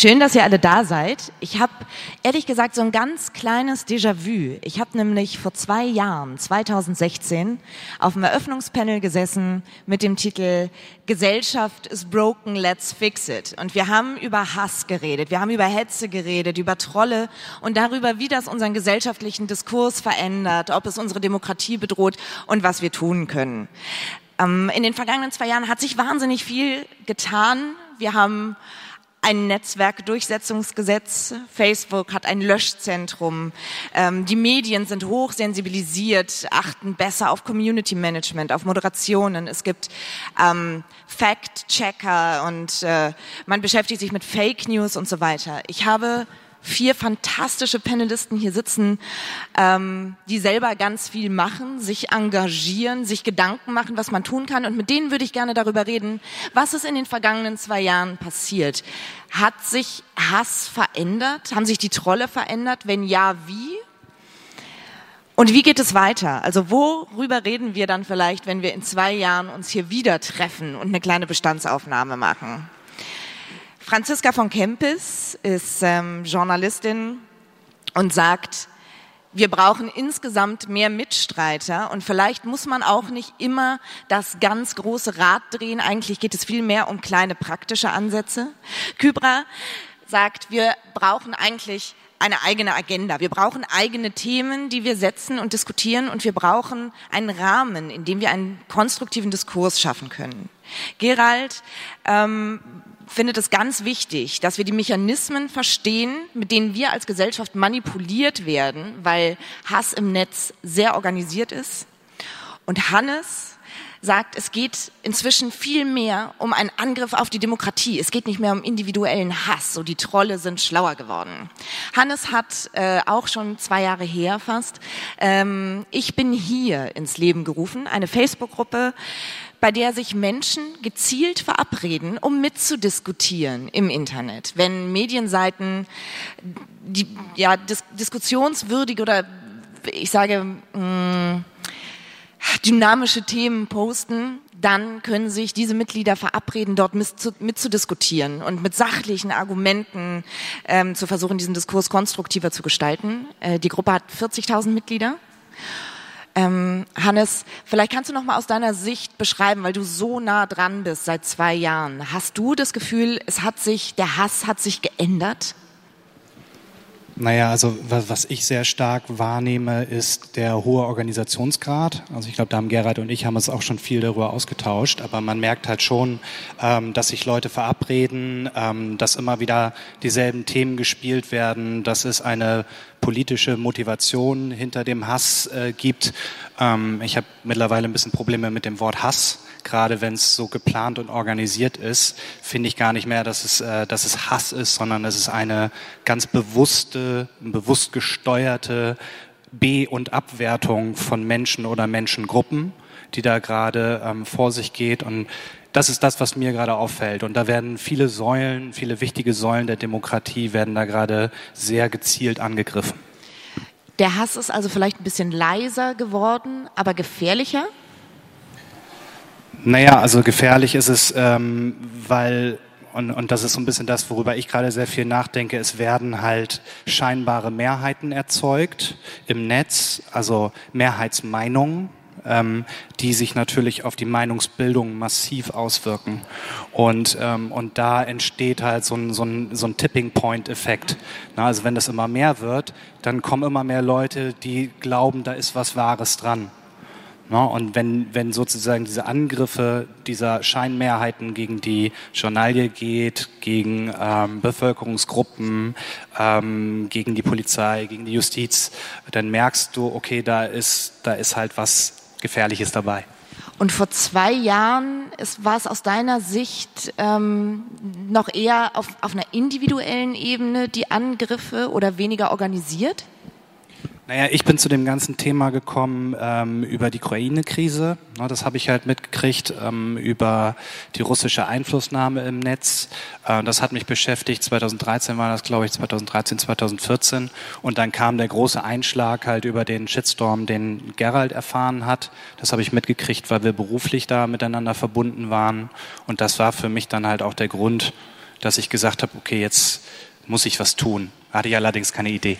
Schön, dass ihr alle da seid. Ich habe ehrlich gesagt so ein ganz kleines Déjà-vu. Ich habe nämlich vor zwei Jahren, 2016, auf dem Eröffnungspanel gesessen mit dem Titel Gesellschaft is broken, let's fix it. Und wir haben über Hass geredet, wir haben über Hetze geredet, über Trolle und darüber, wie das unseren gesellschaftlichen Diskurs verändert, ob es unsere Demokratie bedroht und was wir tun können. Ähm, in den vergangenen zwei Jahren hat sich wahnsinnig viel getan. Wir haben ein Netzwerkdurchsetzungsgesetz. Facebook hat ein Löschzentrum. Ähm, die Medien sind hochsensibilisiert, achten besser auf Community Management, auf Moderationen. Es gibt ähm, Fact-Checker und äh, man beschäftigt sich mit Fake News und so weiter. Ich habe vier fantastische Panelisten hier sitzen, ähm, die selber ganz viel machen, sich engagieren, sich Gedanken machen, was man tun kann. Und mit denen würde ich gerne darüber reden, was ist in den vergangenen zwei Jahren passiert. Hat sich Hass verändert? Haben sich die Trolle verändert? Wenn ja, wie? Und wie geht es weiter? Also worüber reden wir dann vielleicht, wenn wir in zwei Jahren uns hier wieder treffen und eine kleine Bestandsaufnahme machen? Franziska von Kempis ist ähm, Journalistin und sagt, wir brauchen insgesamt mehr Mitstreiter und vielleicht muss man auch nicht immer das ganz große Rad drehen. Eigentlich geht es viel mehr um kleine praktische Ansätze. Kybra sagt, wir brauchen eigentlich eine eigene Agenda. Wir brauchen eigene Themen, die wir setzen und diskutieren und wir brauchen einen Rahmen, in dem wir einen konstruktiven Diskurs schaffen können. Gerald ähm, findet es ganz wichtig, dass wir die Mechanismen verstehen, mit denen wir als Gesellschaft manipuliert werden, weil Hass im Netz sehr organisiert ist. Und Hannes sagt, es geht inzwischen viel mehr um einen Angriff auf die Demokratie. Es geht nicht mehr um individuellen Hass. So die Trolle sind schlauer geworden. Hannes hat äh, auch schon zwei Jahre her fast. Ähm, ich bin hier ins Leben gerufen, eine Facebook-Gruppe, bei der sich Menschen gezielt verabreden, um mitzudiskutieren im Internet. Wenn Medienseiten die, ja, dis diskussionswürdig oder ich sage mh, mm, dynamische Themen posten, dann können sich diese Mitglieder verabreden, dort mitzudiskutieren und mit sachlichen Argumenten ähm, zu versuchen, diesen Diskurs konstruktiver zu gestalten. Äh, die Gruppe hat 40.000 Mitglieder. Ähm, Hannes, vielleicht kannst du noch mal aus deiner Sicht beschreiben, weil du so nah dran bist seit zwei Jahren. Hast du das Gefühl, es hat sich, der Hass hat sich geändert? Naja, also was ich sehr stark wahrnehme, ist der hohe Organisationsgrad. Also ich glaube, da haben Gerhard und ich haben uns auch schon viel darüber ausgetauscht, aber man merkt halt schon, ähm, dass sich Leute verabreden, ähm, dass immer wieder dieselben Themen gespielt werden, dass es eine politische Motivation hinter dem Hass äh, gibt. Ähm, ich habe mittlerweile ein bisschen Probleme mit dem Wort Hass gerade wenn es so geplant und organisiert ist, finde ich gar nicht mehr, dass es, äh, dass es Hass ist, sondern es ist eine ganz bewusste, bewusst gesteuerte Be- und Abwertung von Menschen oder Menschengruppen, die da gerade ähm, vor sich geht. Und das ist das, was mir gerade auffällt. Und da werden viele Säulen, viele wichtige Säulen der Demokratie werden da gerade sehr gezielt angegriffen. Der Hass ist also vielleicht ein bisschen leiser geworden, aber gefährlicher? Naja, also gefährlich ist es, ähm, weil, und, und das ist so ein bisschen das, worüber ich gerade sehr viel nachdenke, es werden halt scheinbare Mehrheiten erzeugt im Netz, also Mehrheitsmeinungen, ähm, die sich natürlich auf die Meinungsbildung massiv auswirken. Und, ähm, und da entsteht halt so ein, so ein, so ein Tipping-Point-Effekt. Also wenn das immer mehr wird, dann kommen immer mehr Leute, die glauben, da ist was Wahres dran. Ne? Und wenn, wenn sozusagen diese Angriffe dieser Scheinmehrheiten gegen die Journalie geht, gegen ähm, Bevölkerungsgruppen, ähm, gegen die Polizei, gegen die Justiz, dann merkst du, okay, da ist, da ist halt was Gefährliches dabei. Und vor zwei Jahren ist, war es aus deiner Sicht ähm, noch eher auf, auf einer individuellen Ebene die Angriffe oder weniger organisiert? Naja, ich bin zu dem ganzen Thema gekommen ähm, über die Ukraine-Krise. das habe ich halt mitgekriegt ähm, über die russische Einflussnahme im Netz. Äh, das hat mich beschäftigt. 2013 war das, glaube ich, 2013, 2014. Und dann kam der große Einschlag halt über den Shitstorm, den Gerald erfahren hat. Das habe ich mitgekriegt, weil wir beruflich da miteinander verbunden waren. Und das war für mich dann halt auch der Grund, dass ich gesagt habe, okay, jetzt muss ich was tun. Hatte ich allerdings keine Idee.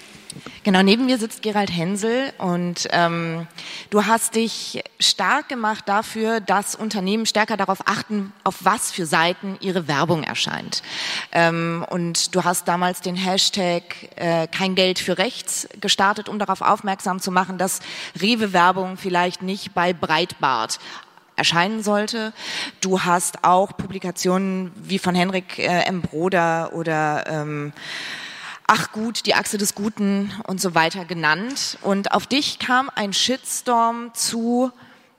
Genau, neben mir sitzt Gerald Hensel und ähm, du hast dich stark gemacht dafür, dass Unternehmen stärker darauf achten, auf was für Seiten ihre Werbung erscheint. Ähm, und du hast damals den Hashtag äh, kein Geld für rechts gestartet, um darauf aufmerksam zu machen, dass Rewe-Werbung vielleicht nicht bei Breitbart erscheinen sollte. Du hast auch Publikationen wie von Henrik äh, M. Broder oder ähm, Ach gut, die Achse des Guten und so weiter genannt. Und auf dich kam ein Shitstorm zu,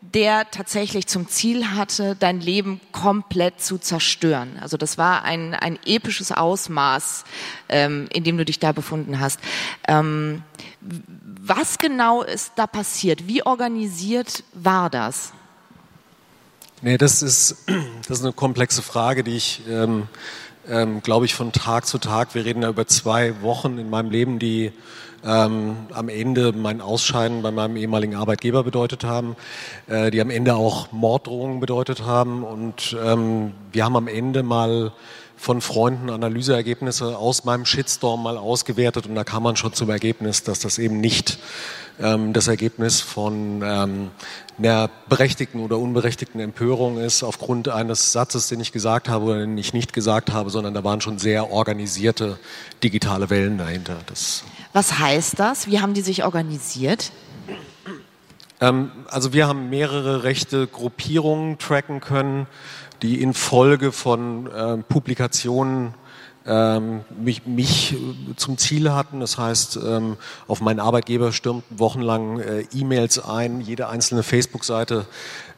der tatsächlich zum Ziel hatte, dein Leben komplett zu zerstören. Also das war ein, ein episches Ausmaß, ähm, in dem du dich da befunden hast. Ähm, was genau ist da passiert? Wie organisiert war das? Nee, das ist, das ist eine komplexe Frage, die ich ähm, ähm, glaube ich, von Tag zu Tag. Wir reden da über zwei Wochen in meinem Leben, die ähm, am Ende mein Ausscheiden bei meinem ehemaligen Arbeitgeber bedeutet haben, äh, die am Ende auch Morddrohungen bedeutet haben. Und ähm, wir haben am Ende mal von Freunden Analyseergebnisse aus meinem Shitstorm mal ausgewertet und da kam man schon zum Ergebnis, dass das eben nicht ähm, das Ergebnis von ähm, einer berechtigten oder unberechtigten Empörung ist aufgrund eines Satzes, den ich gesagt habe oder den ich nicht gesagt habe, sondern da waren schon sehr organisierte digitale Wellen dahinter. Das Was heißt das? Wie haben die sich organisiert? Ähm, also wir haben mehrere rechte Gruppierungen tracken können, die infolge von äh, Publikationen ähm, mich, mich zum Ziel hatten. Das heißt, ähm, auf meinen Arbeitgeber stürmten wochenlang äh, E-Mails ein, jede einzelne Facebook-Seite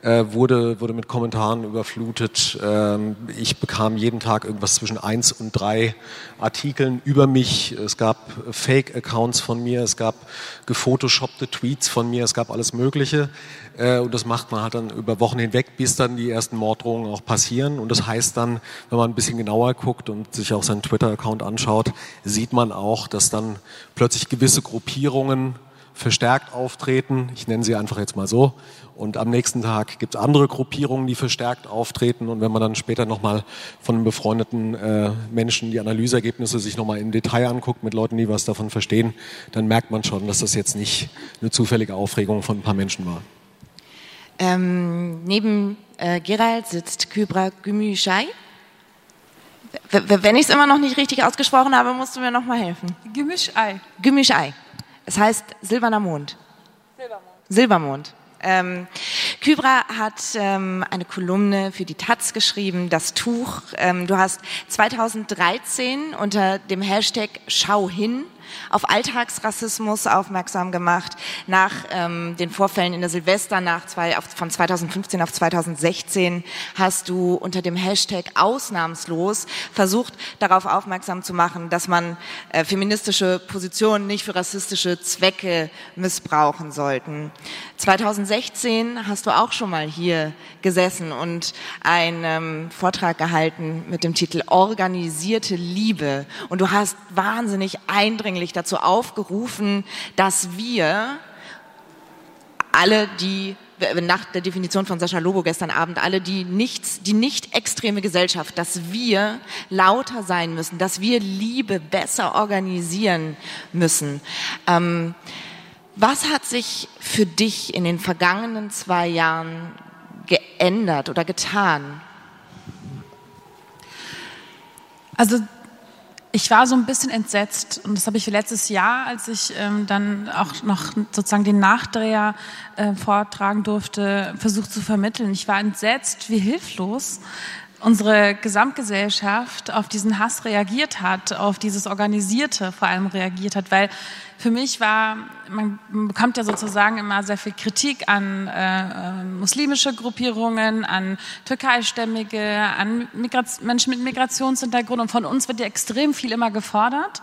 äh, wurde, wurde mit Kommentaren überflutet. Ähm, ich bekam jeden Tag irgendwas zwischen eins und drei Artikeln über mich. Es gab Fake-Accounts von mir, es gab gefotoshoppte Tweets von mir, es gab alles Mögliche. Äh, und das macht man halt dann über Wochen hinweg, bis dann die ersten Morddrohungen auch passieren. Und das heißt dann, wenn man ein bisschen genauer guckt und sich auch seinen Twitter-Account anschaut, sieht man auch, dass dann plötzlich gewisse Gruppierungen verstärkt auftreten. Ich nenne sie einfach jetzt mal so. Und am nächsten Tag gibt es andere Gruppierungen, die verstärkt auftreten. Und wenn man dann später nochmal von einem befreundeten äh, Menschen die Analyseergebnisse sich nochmal im Detail anguckt, mit Leuten, die was davon verstehen, dann merkt man schon, dass das jetzt nicht eine zufällige Aufregung von ein paar Menschen war. Ähm, neben äh, Gerald sitzt Kybra Gümüşay. Wenn ich es immer noch nicht richtig ausgesprochen habe, musst du mir noch mal helfen. Gümüşay. Gümüşay. Es heißt Silberner Mond. Silbermond. Silbermond. Ähm, Kybra hat ähm, eine Kolumne für die Taz geschrieben, das Tuch. Ähm, du hast 2013 unter dem Hashtag Schau hin auf Alltagsrassismus aufmerksam gemacht nach ähm, den Vorfällen in der Silvesternacht zwei, auf, von 2015 auf 2016 hast du unter dem Hashtag ausnahmslos versucht, darauf aufmerksam zu machen, dass man äh, feministische Positionen nicht für rassistische Zwecke missbrauchen sollten. 2016 hast du auch schon mal hier gesessen und einen ähm, Vortrag gehalten mit dem Titel Organisierte Liebe. Und du hast wahnsinnig eindringlich dazu aufgerufen, dass wir alle, die nach der Definition von Sascha Lobo gestern Abend, alle die nichts, die nicht extreme Gesellschaft, dass wir lauter sein müssen, dass wir Liebe besser organisieren müssen. Ähm, was hat sich für dich in den vergangenen zwei Jahren geändert oder getan? Also ich war so ein bisschen entsetzt und das habe ich letztes Jahr, als ich ähm, dann auch noch sozusagen den Nachdreher äh, vortragen durfte, versucht zu vermitteln. Ich war entsetzt, wie hilflos unsere Gesamtgesellschaft auf diesen Hass reagiert hat, auf dieses Organisierte vor allem reagiert hat, weil für mich war, man bekommt ja sozusagen immer sehr viel Kritik an äh, muslimische Gruppierungen, an türkeistämmige, an Migration, Menschen mit Migrationshintergrund und von uns wird ja extrem viel immer gefordert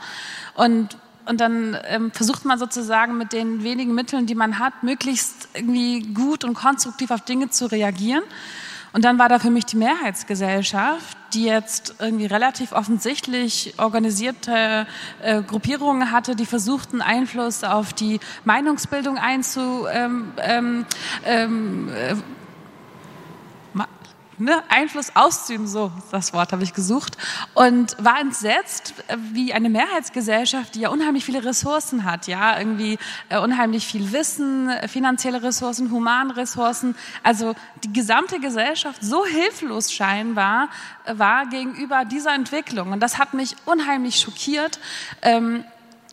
und und dann ähm, versucht man sozusagen mit den wenigen Mitteln, die man hat, möglichst irgendwie gut und konstruktiv auf Dinge zu reagieren. Und dann war da für mich die Mehrheitsgesellschaft, die jetzt irgendwie relativ offensichtlich organisierte äh, Gruppierungen hatte, die versuchten, Einfluss auf die Meinungsbildung einzu, ähm, ähm, ähm, äh, ne, Einfluss auszuüben, so das Wort habe ich gesucht, und war entsetzt, wie eine Mehrheitsgesellschaft, die ja unheimlich viele Ressourcen hat, ja, irgendwie äh, unheimlich viel Wissen, finanzielle Ressourcen, Humanressourcen, also die gesamte Gesellschaft so hilflos scheinbar äh, war gegenüber dieser Entwicklung. Und das hat mich unheimlich schockiert. Ähm,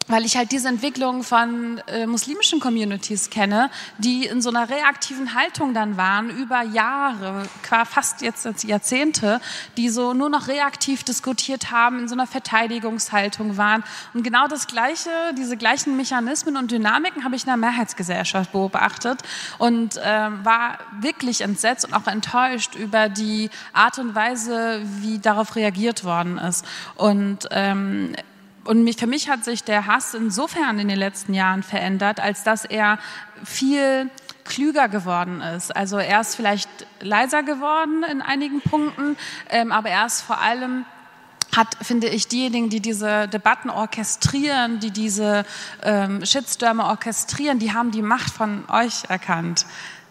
weil ich halt diese Entwicklung von äh, muslimischen Communities kenne, die in so einer reaktiven Haltung dann waren über Jahre, fast jetzt Jahrzehnte, die so nur noch reaktiv diskutiert haben, in so einer Verteidigungshaltung waren. Und genau das Gleiche, diese gleichen Mechanismen und Dynamiken habe ich in der Mehrheitsgesellschaft beobachtet und äh, war wirklich entsetzt und auch enttäuscht über die Art und Weise, wie darauf reagiert worden ist. Und ähm, und mich, für mich hat sich der Hass insofern in den letzten Jahren verändert, als dass er viel klüger geworden ist. Also er ist vielleicht leiser geworden in einigen Punkten, ähm, aber er ist vor allem hat, finde ich, diejenigen, die diese Debatten orchestrieren, die diese ähm, Shitstürme orchestrieren, die haben die Macht von euch erkannt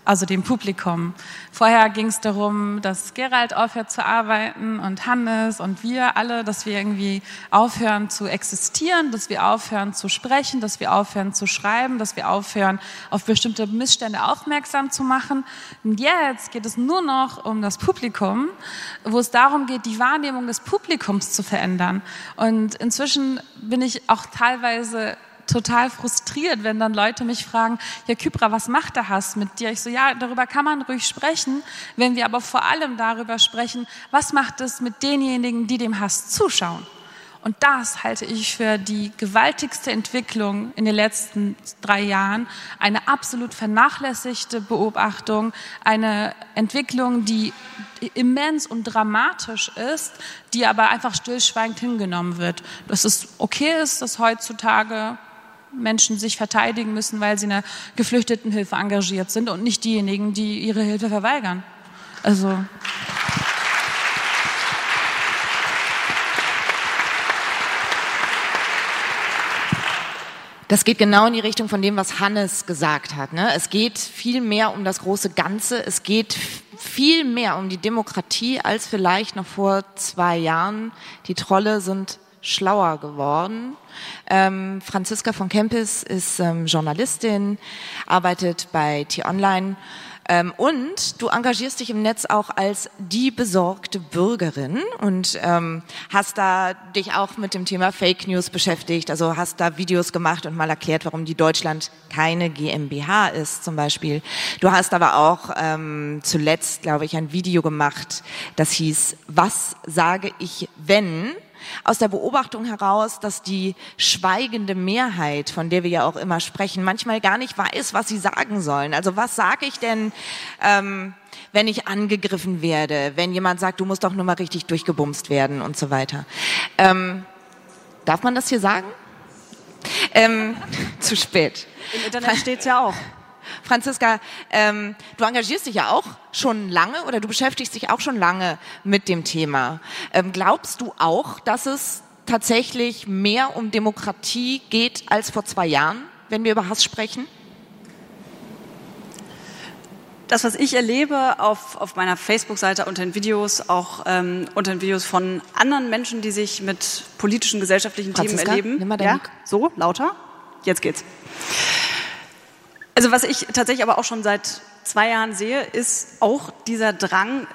also dem Publikum. Vorher ging es darum, dass Gerald aufhört zu arbeiten und Hannes und wir alle, dass wir irgendwie aufhören zu existieren, dass wir aufhören zu sprechen, dass wir aufhören zu schreiben, dass wir aufhören, auf bestimmte Missstände aufmerksam zu machen. Und jetzt geht es nur noch um das Publikum, wo es darum geht, die Wahrnehmung des Publikums zu verändern. Und inzwischen bin ich auch teilweise total frustriert, wenn dann Leute mich fragen, ja Kypra, was macht der Hass mit dir? Ich so, ja, darüber kann man ruhig sprechen, wenn wir aber vor allem darüber sprechen, was macht es mit denjenigen, die dem Hass zuschauen? Und das halte ich für die gewaltigste Entwicklung in den letzten drei Jahren. Eine absolut vernachlässigte Beobachtung, eine Entwicklung, die immens und dramatisch ist, die aber einfach stillschweigend hingenommen wird. Dass es okay ist, dass heutzutage Menschen sich verteidigen müssen, weil sie in der Geflüchtetenhilfe engagiert sind und nicht diejenigen, die ihre Hilfe verweigern. Also. Das geht genau in die Richtung von dem, was Hannes gesagt hat. Ne? Es geht viel mehr um das große Ganze. Es geht viel mehr um die Demokratie als vielleicht noch vor zwei Jahren. Die Trolle sind schlauer geworden. Ähm, Franziska von Kempis ist ähm, Journalistin, arbeitet bei T-Online ähm, und du engagierst dich im Netz auch als die besorgte Bürgerin und ähm, hast da dich auch mit dem Thema Fake News beschäftigt. Also hast da Videos gemacht und mal erklärt, warum die Deutschland keine GmbH ist zum Beispiel. Du hast aber auch ähm, zuletzt, glaube ich, ein Video gemacht, das hieß, was sage ich, wenn? Aus der Beobachtung heraus, dass die schweigende Mehrheit, von der wir ja auch immer sprechen, manchmal gar nicht weiß, was sie sagen sollen. Also was sage ich denn, ähm, wenn ich angegriffen werde, wenn jemand sagt, du musst doch nur mal richtig durchgebumst werden und so weiter. Ähm, darf man das hier sagen? Ähm, zu spät. Im Internet steht es ja auch. Franziska, ähm, du engagierst dich ja auch schon lange oder du beschäftigst dich auch schon lange mit dem Thema. Ähm, glaubst du auch, dass es tatsächlich mehr um Demokratie geht als vor zwei Jahren, wenn wir über Hass sprechen? das, was ich erlebe auf, auf meiner Facebook-Seite unter den Videos, auch ähm, unter den Videos von anderen Menschen, die sich mit politischen, gesellschaftlichen Franziska, Themen erleben. Nimm mal ja, so, lauter. Jetzt geht's. Also was ich tatsächlich aber auch schon seit zwei Jahren sehe, ist auch dieser Drang,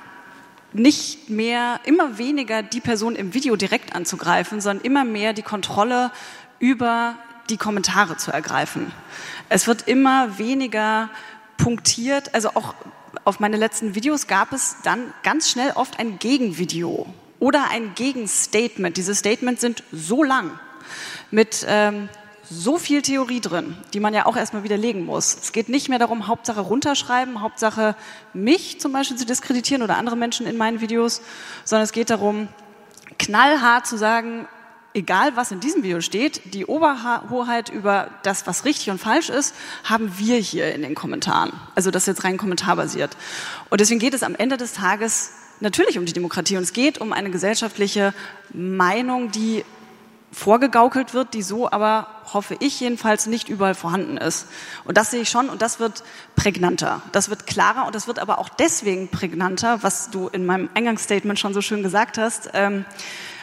nicht mehr, immer weniger die Person im Video direkt anzugreifen, sondern immer mehr die Kontrolle über die Kommentare zu ergreifen. Es wird immer weniger punktiert, also auch auf meine letzten Videos gab es dann ganz schnell oft ein Gegenvideo oder ein Gegenstatement. Diese Statements sind so lang mit ähm, so viel Theorie drin, die man ja auch erstmal widerlegen muss. Es geht nicht mehr darum, Hauptsache runterschreiben, Hauptsache mich zum Beispiel zu diskreditieren oder andere Menschen in meinen Videos, sondern es geht darum, knallhart zu sagen, egal was in diesem Video steht, die Oberhoheit über das, was richtig und falsch ist, haben wir hier in den Kommentaren. Also das ist jetzt rein kommentarbasiert. Und deswegen geht es am Ende des Tages natürlich um die Demokratie und es geht um eine gesellschaftliche Meinung, die vorgegaukelt wird, die so aber, hoffe ich jedenfalls, nicht überall vorhanden ist. Und das sehe ich schon und das wird prägnanter, das wird klarer und das wird aber auch deswegen prägnanter, was du in meinem Eingangsstatement schon so schön gesagt hast. Ähm,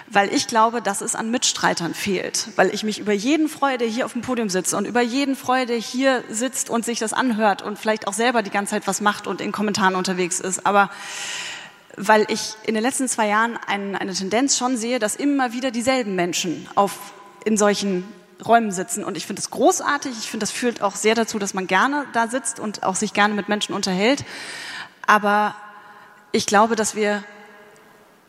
weil ich glaube, dass es an Mitstreitern fehlt, weil ich mich über jeden freue, der hier auf dem Podium sitzt und über jeden freue, der hier sitzt und sich das anhört und vielleicht auch selber die ganze Zeit was macht und in Kommentaren unterwegs ist. Aber weil ich in den letzten zwei Jahren ein, eine Tendenz schon sehe, dass immer wieder dieselben Menschen auf, in solchen Räumen sitzen. Und ich finde das großartig. Ich finde, das führt auch sehr dazu, dass man gerne da sitzt und auch sich gerne mit Menschen unterhält. Aber ich glaube, dass wir,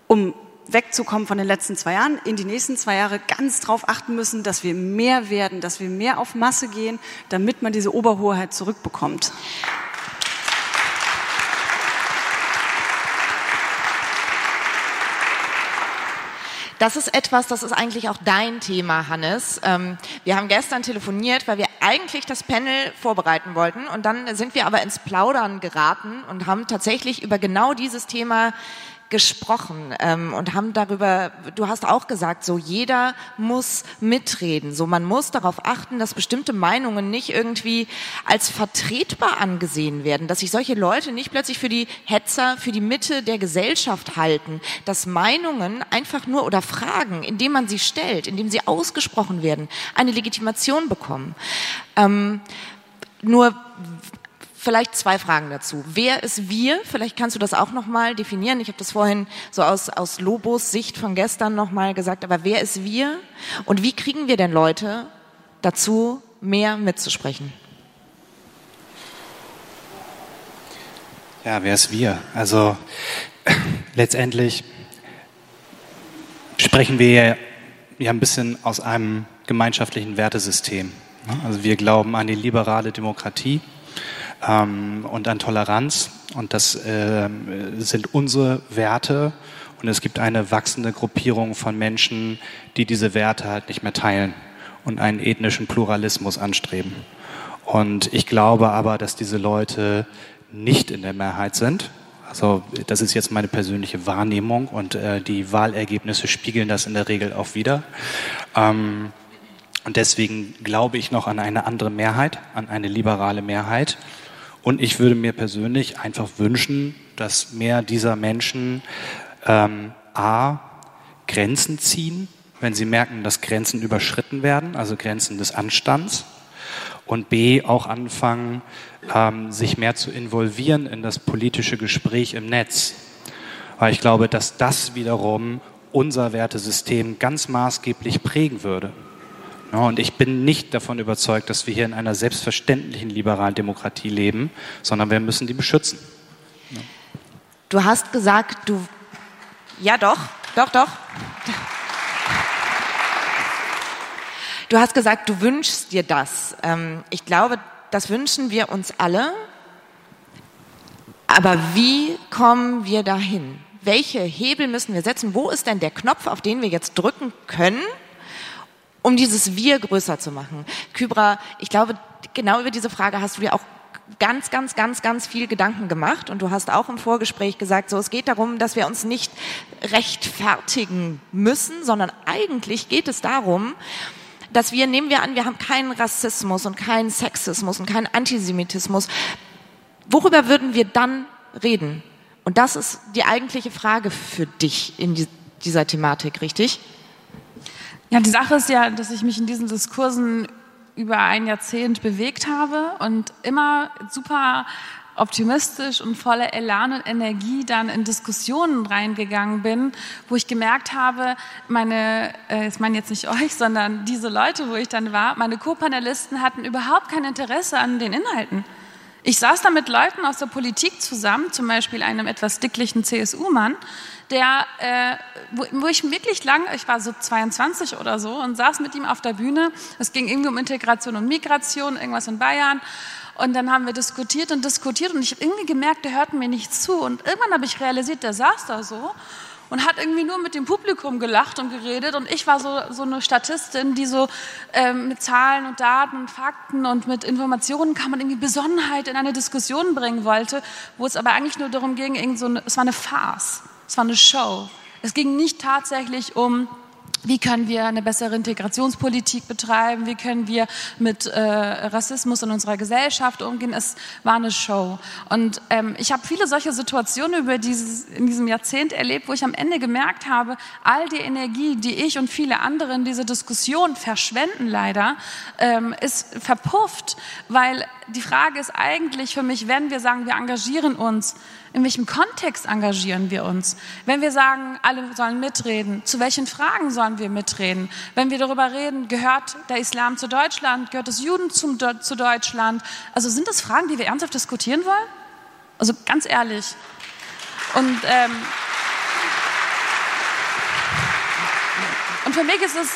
um wegzukommen von den letzten zwei Jahren, in die nächsten zwei Jahre ganz darauf achten müssen, dass wir mehr werden, dass wir mehr auf Masse gehen, damit man diese Oberhoheit zurückbekommt. Das ist etwas, das ist eigentlich auch dein Thema, Hannes. Ähm, wir haben gestern telefoniert, weil wir eigentlich das Panel vorbereiten wollten und dann sind wir aber ins Plaudern geraten und haben tatsächlich über genau dieses Thema gesprochen ähm, und haben darüber, du hast auch gesagt, so jeder muss mitreden. So man muss darauf achten, dass bestimmte Meinungen nicht irgendwie als vertretbar angesehen werden, dass sich solche Leute nicht plötzlich für die Hetzer, für die Mitte der Gesellschaft halten, dass Meinungen einfach nur oder Fragen, indem man sie stellt, indem sie ausgesprochen werden, eine Legitimation bekommen. Ähm, nur vielleicht zwei Fragen dazu. Wer ist wir? Vielleicht kannst du das auch nochmal definieren. Ich habe das vorhin so aus, aus Lobos Sicht von gestern nochmal gesagt, aber wer ist wir? Und wie kriegen wir denn Leute dazu, mehr mitzusprechen? Ja, wer ist wir? Also letztendlich sprechen wir ja ein bisschen aus einem gemeinschaftlichen Wertesystem. Also wir glauben an die liberale Demokratie ähm, und an Toleranz. Und das äh, sind unsere Werte. Und es gibt eine wachsende Gruppierung von Menschen, die diese Werte halt nicht mehr teilen und einen ethnischen Pluralismus anstreben. Und ich glaube aber, dass diese Leute nicht in der Mehrheit sind. Also das ist jetzt meine persönliche Wahrnehmung und äh, die Wahlergebnisse spiegeln das in der Regel auch wieder. Ähm, und deswegen glaube ich noch an eine andere Mehrheit, an eine liberale Mehrheit. Und ich würde mir persönlich einfach wünschen, dass mehr dieser Menschen ähm, a Grenzen ziehen, wenn sie merken, dass Grenzen überschritten werden, also Grenzen des Anstands, und b auch anfangen, ähm, sich mehr zu involvieren in das politische Gespräch im Netz, weil ich glaube, dass das wiederum unser Wertesystem ganz maßgeblich prägen würde. Und ich bin nicht davon überzeugt, dass wir hier in einer selbstverständlichen liberalen Demokratie leben, sondern wir müssen die beschützen. Du hast gesagt, du. Ja, doch, doch, doch. Du hast gesagt, du wünschst dir das. Ähm, ich glaube, das wünschen wir uns alle. Aber wie kommen wir dahin? Welche Hebel müssen wir setzen? Wo ist denn der Knopf, auf den wir jetzt drücken können? Um dieses Wir größer zu machen. Kybra, ich glaube, genau über diese Frage hast du dir auch ganz, ganz, ganz, ganz viel Gedanken gemacht und du hast auch im Vorgespräch gesagt, so es geht darum, dass wir uns nicht rechtfertigen müssen, sondern eigentlich geht es darum, dass wir, nehmen wir an, wir haben keinen Rassismus und keinen Sexismus und keinen Antisemitismus. Worüber würden wir dann reden? Und das ist die eigentliche Frage für dich in dieser Thematik, richtig? Ja, die Sache ist ja, dass ich mich in diesen Diskursen über ein Jahrzehnt bewegt habe und immer super optimistisch und voller Elan und Energie dann in Diskussionen reingegangen bin, wo ich gemerkt habe, meine, äh, ich meine jetzt nicht euch, sondern diese Leute, wo ich dann war, meine Co-Panelisten hatten überhaupt kein Interesse an den Inhalten. Ich saß da mit Leuten aus der Politik zusammen, zum Beispiel einem etwas dicklichen CSU-Mann, der, äh, wo, wo ich wirklich lang, ich war so 22 oder so und saß mit ihm auf der Bühne. Es ging irgendwie um Integration und Migration, irgendwas in Bayern. Und dann haben wir diskutiert und diskutiert und ich habe irgendwie gemerkt, der hört mir nicht zu. Und irgendwann habe ich realisiert, der saß da so und hat irgendwie nur mit dem Publikum gelacht und geredet. Und ich war so, so eine Statistin, die so ähm, mit Zahlen und Daten und Fakten und mit Informationen kann man irgendwie Besonnenheit in eine Diskussion bringen wollte, wo es aber eigentlich nur darum ging, irgend so eine, es war eine Farce. Es war eine Show. Es ging nicht tatsächlich um wie können wir eine bessere Integrationspolitik betreiben? Wie können wir mit äh, Rassismus in unserer Gesellschaft umgehen? Es war eine Show. Und ähm, ich habe viele solche Situationen über dieses, in diesem Jahrzehnt erlebt, wo ich am Ende gemerkt habe, all die Energie, die ich und viele andere in diese Diskussion verschwenden leider, ähm, ist verpufft, weil die Frage ist eigentlich für mich, wenn wir sagen, wir engagieren uns, in welchem Kontext engagieren wir uns? Wenn wir sagen, alle sollen mitreden, zu welchen Fragen sollen wir mitreden? Wenn wir darüber reden, gehört der Islam zu Deutschland, gehört das Juden zum, zu Deutschland? Also sind das Fragen, die wir ernsthaft diskutieren wollen? Also ganz ehrlich. Und, ähm, und für mich ist es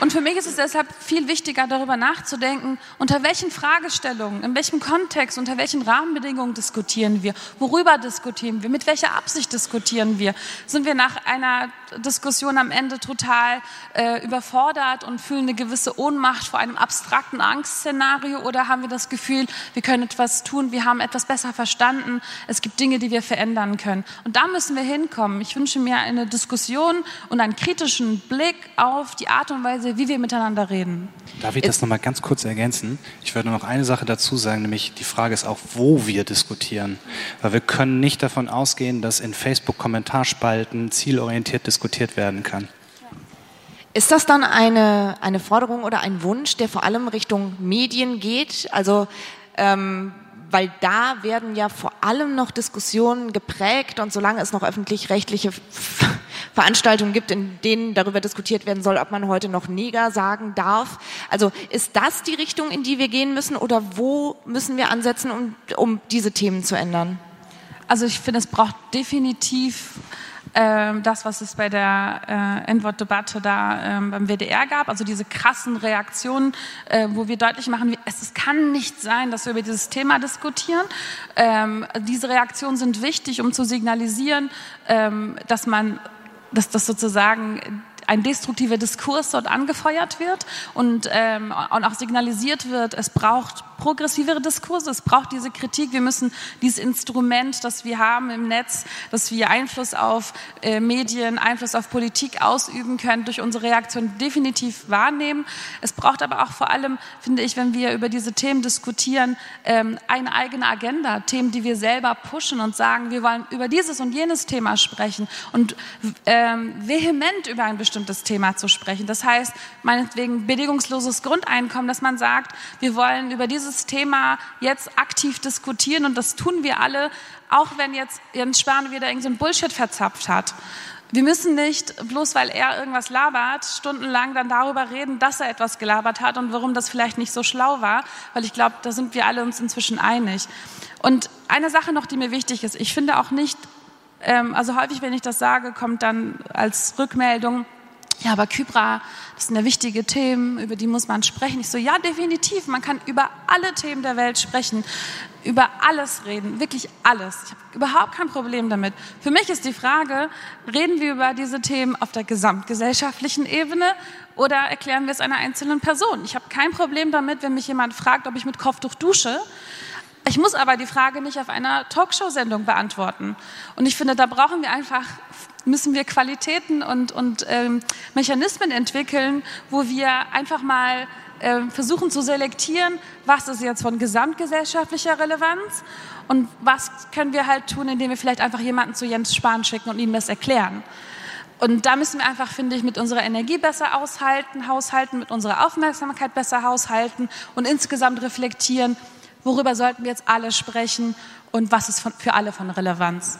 und für mich ist es deshalb viel wichtiger, darüber nachzudenken, unter welchen Fragestellungen, in welchem Kontext, unter welchen Rahmenbedingungen diskutieren wir, worüber diskutieren wir, mit welcher Absicht diskutieren wir. Sind wir nach einer Diskussion am Ende total äh, überfordert und fühlen eine gewisse Ohnmacht vor einem abstrakten Angstszenario oder haben wir das Gefühl, wir können etwas tun, wir haben etwas besser verstanden, es gibt Dinge, die wir verändern können. Und da müssen wir hinkommen. Ich wünsche mir eine Diskussion und einen kritischen Blick auf die Art und Weise, Weise, wie wir miteinander reden. Darf ich das nochmal ganz kurz ergänzen? Ich würde noch eine Sache dazu sagen, nämlich die Frage ist auch, wo wir diskutieren. Weil wir können nicht davon ausgehen, dass in Facebook-Kommentarspalten zielorientiert diskutiert werden kann. Ist das dann eine, eine Forderung oder ein Wunsch, der vor allem Richtung Medien geht? Also ähm, weil da werden ja vor allem noch Diskussionen geprägt und solange es noch öffentlich-rechtliche Veranstaltungen gibt, in denen darüber diskutiert werden soll, ob man heute noch Neger sagen darf. Also ist das die Richtung, in die wir gehen müssen oder wo müssen wir ansetzen, um, um diese Themen zu ändern? Also ich finde, es braucht definitiv ähm, das, was es bei der äh, Endwortdebatte da ähm, beim WDR gab, also diese krassen Reaktionen, äh, wo wir deutlich machen, wie, es, es, kann nicht sein, dass wir über dieses Thema diskutieren. Ähm, diese Reaktionen sind wichtig, um zu signalisieren, ähm, dass man dass das sozusagen ein destruktiver Diskurs dort angefeuert wird und, ähm, und auch signalisiert wird, es braucht progressivere Diskurse, es braucht diese Kritik, wir müssen dieses Instrument, das wir haben im Netz, dass wir Einfluss auf äh, Medien, Einfluss auf Politik ausüben können, durch unsere Reaktion definitiv wahrnehmen. Es braucht aber auch vor allem, finde ich, wenn wir über diese Themen diskutieren, ähm, eine eigene Agenda, Themen, die wir selber pushen und sagen, wir wollen über dieses und jenes Thema sprechen und ähm, vehement über ein bestimmtes Thema zu sprechen. Das heißt, meinetwegen bedingungsloses Grundeinkommen, dass man sagt, wir wollen über dieses Thema jetzt aktiv diskutieren und das tun wir alle, auch wenn jetzt Jens Spahn wieder irgendein so Bullshit verzapft hat. Wir müssen nicht, bloß weil er irgendwas labert, stundenlang dann darüber reden, dass er etwas gelabert hat und warum das vielleicht nicht so schlau war, weil ich glaube, da sind wir alle uns inzwischen einig. Und eine Sache noch, die mir wichtig ist, ich finde auch nicht, ähm, also häufig, wenn ich das sage, kommt dann als Rückmeldung, ja, aber Kybra, das sind ja wichtige Themen, über die muss man sprechen. Ich so, ja, definitiv, man kann über alle Themen der Welt sprechen, über alles reden, wirklich alles. Ich habe überhaupt kein Problem damit. Für mich ist die Frage, reden wir über diese Themen auf der gesamtgesellschaftlichen Ebene oder erklären wir es einer einzelnen Person? Ich habe kein Problem damit, wenn mich jemand fragt, ob ich mit Kopftuch dusche. Ich muss aber die Frage nicht auf einer Talkshow-Sendung beantworten. Und ich finde, da brauchen wir einfach müssen wir Qualitäten und, und ähm, Mechanismen entwickeln, wo wir einfach mal äh, versuchen zu selektieren, was ist jetzt von gesamtgesellschaftlicher Relevanz und was können wir halt tun, indem wir vielleicht einfach jemanden zu Jens Spahn schicken und ihm das erklären. Und da müssen wir einfach, finde ich, mit unserer Energie besser aushalten, haushalten, mit unserer Aufmerksamkeit besser haushalten und insgesamt reflektieren, worüber sollten wir jetzt alle sprechen und was ist von, für alle von Relevanz.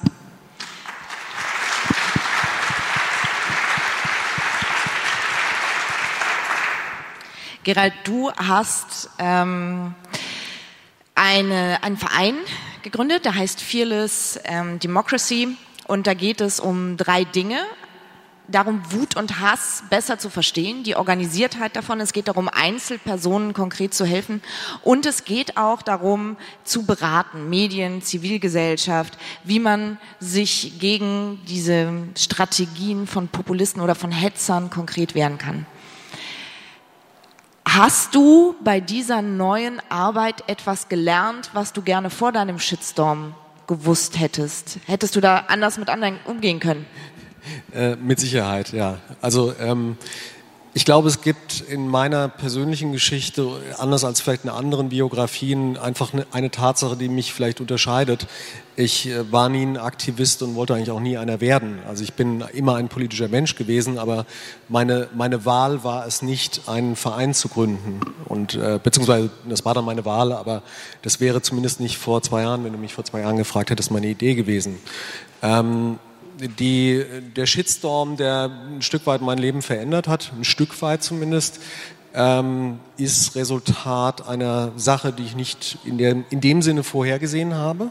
Gerald, du hast ähm, eine, einen Verein gegründet, der heißt Fearless ähm, Democracy. Und da geht es um drei Dinge. Darum, Wut und Hass besser zu verstehen, die Organisiertheit davon. Es geht darum, Einzelpersonen konkret zu helfen. Und es geht auch darum, zu beraten, Medien, Zivilgesellschaft, wie man sich gegen diese Strategien von Populisten oder von Hetzern konkret wehren kann. Hast du bei dieser neuen Arbeit etwas gelernt, was du gerne vor deinem Shitstorm gewusst hättest? Hättest du da anders mit anderen umgehen können? Äh, mit Sicherheit, ja. Also ähm, ich glaube, es gibt in meiner persönlichen Geschichte, anders als vielleicht in anderen Biografien, einfach eine, eine Tatsache, die mich vielleicht unterscheidet. Ich äh, war nie ein Aktivist und wollte eigentlich auch nie einer werden. Also ich bin immer ein politischer Mensch gewesen, aber meine, meine Wahl war es nicht, einen Verein zu gründen. Und äh, beziehungsweise das war dann meine Wahl, aber das wäre zumindest nicht vor zwei Jahren, wenn du mich vor zwei Jahren gefragt hättest, meine Idee gewesen. Ähm, die, der Shitstorm, der ein Stück weit mein Leben verändert hat, ein Stück weit zumindest, ähm, ist Resultat einer Sache, die ich nicht in, der, in dem Sinne vorhergesehen habe.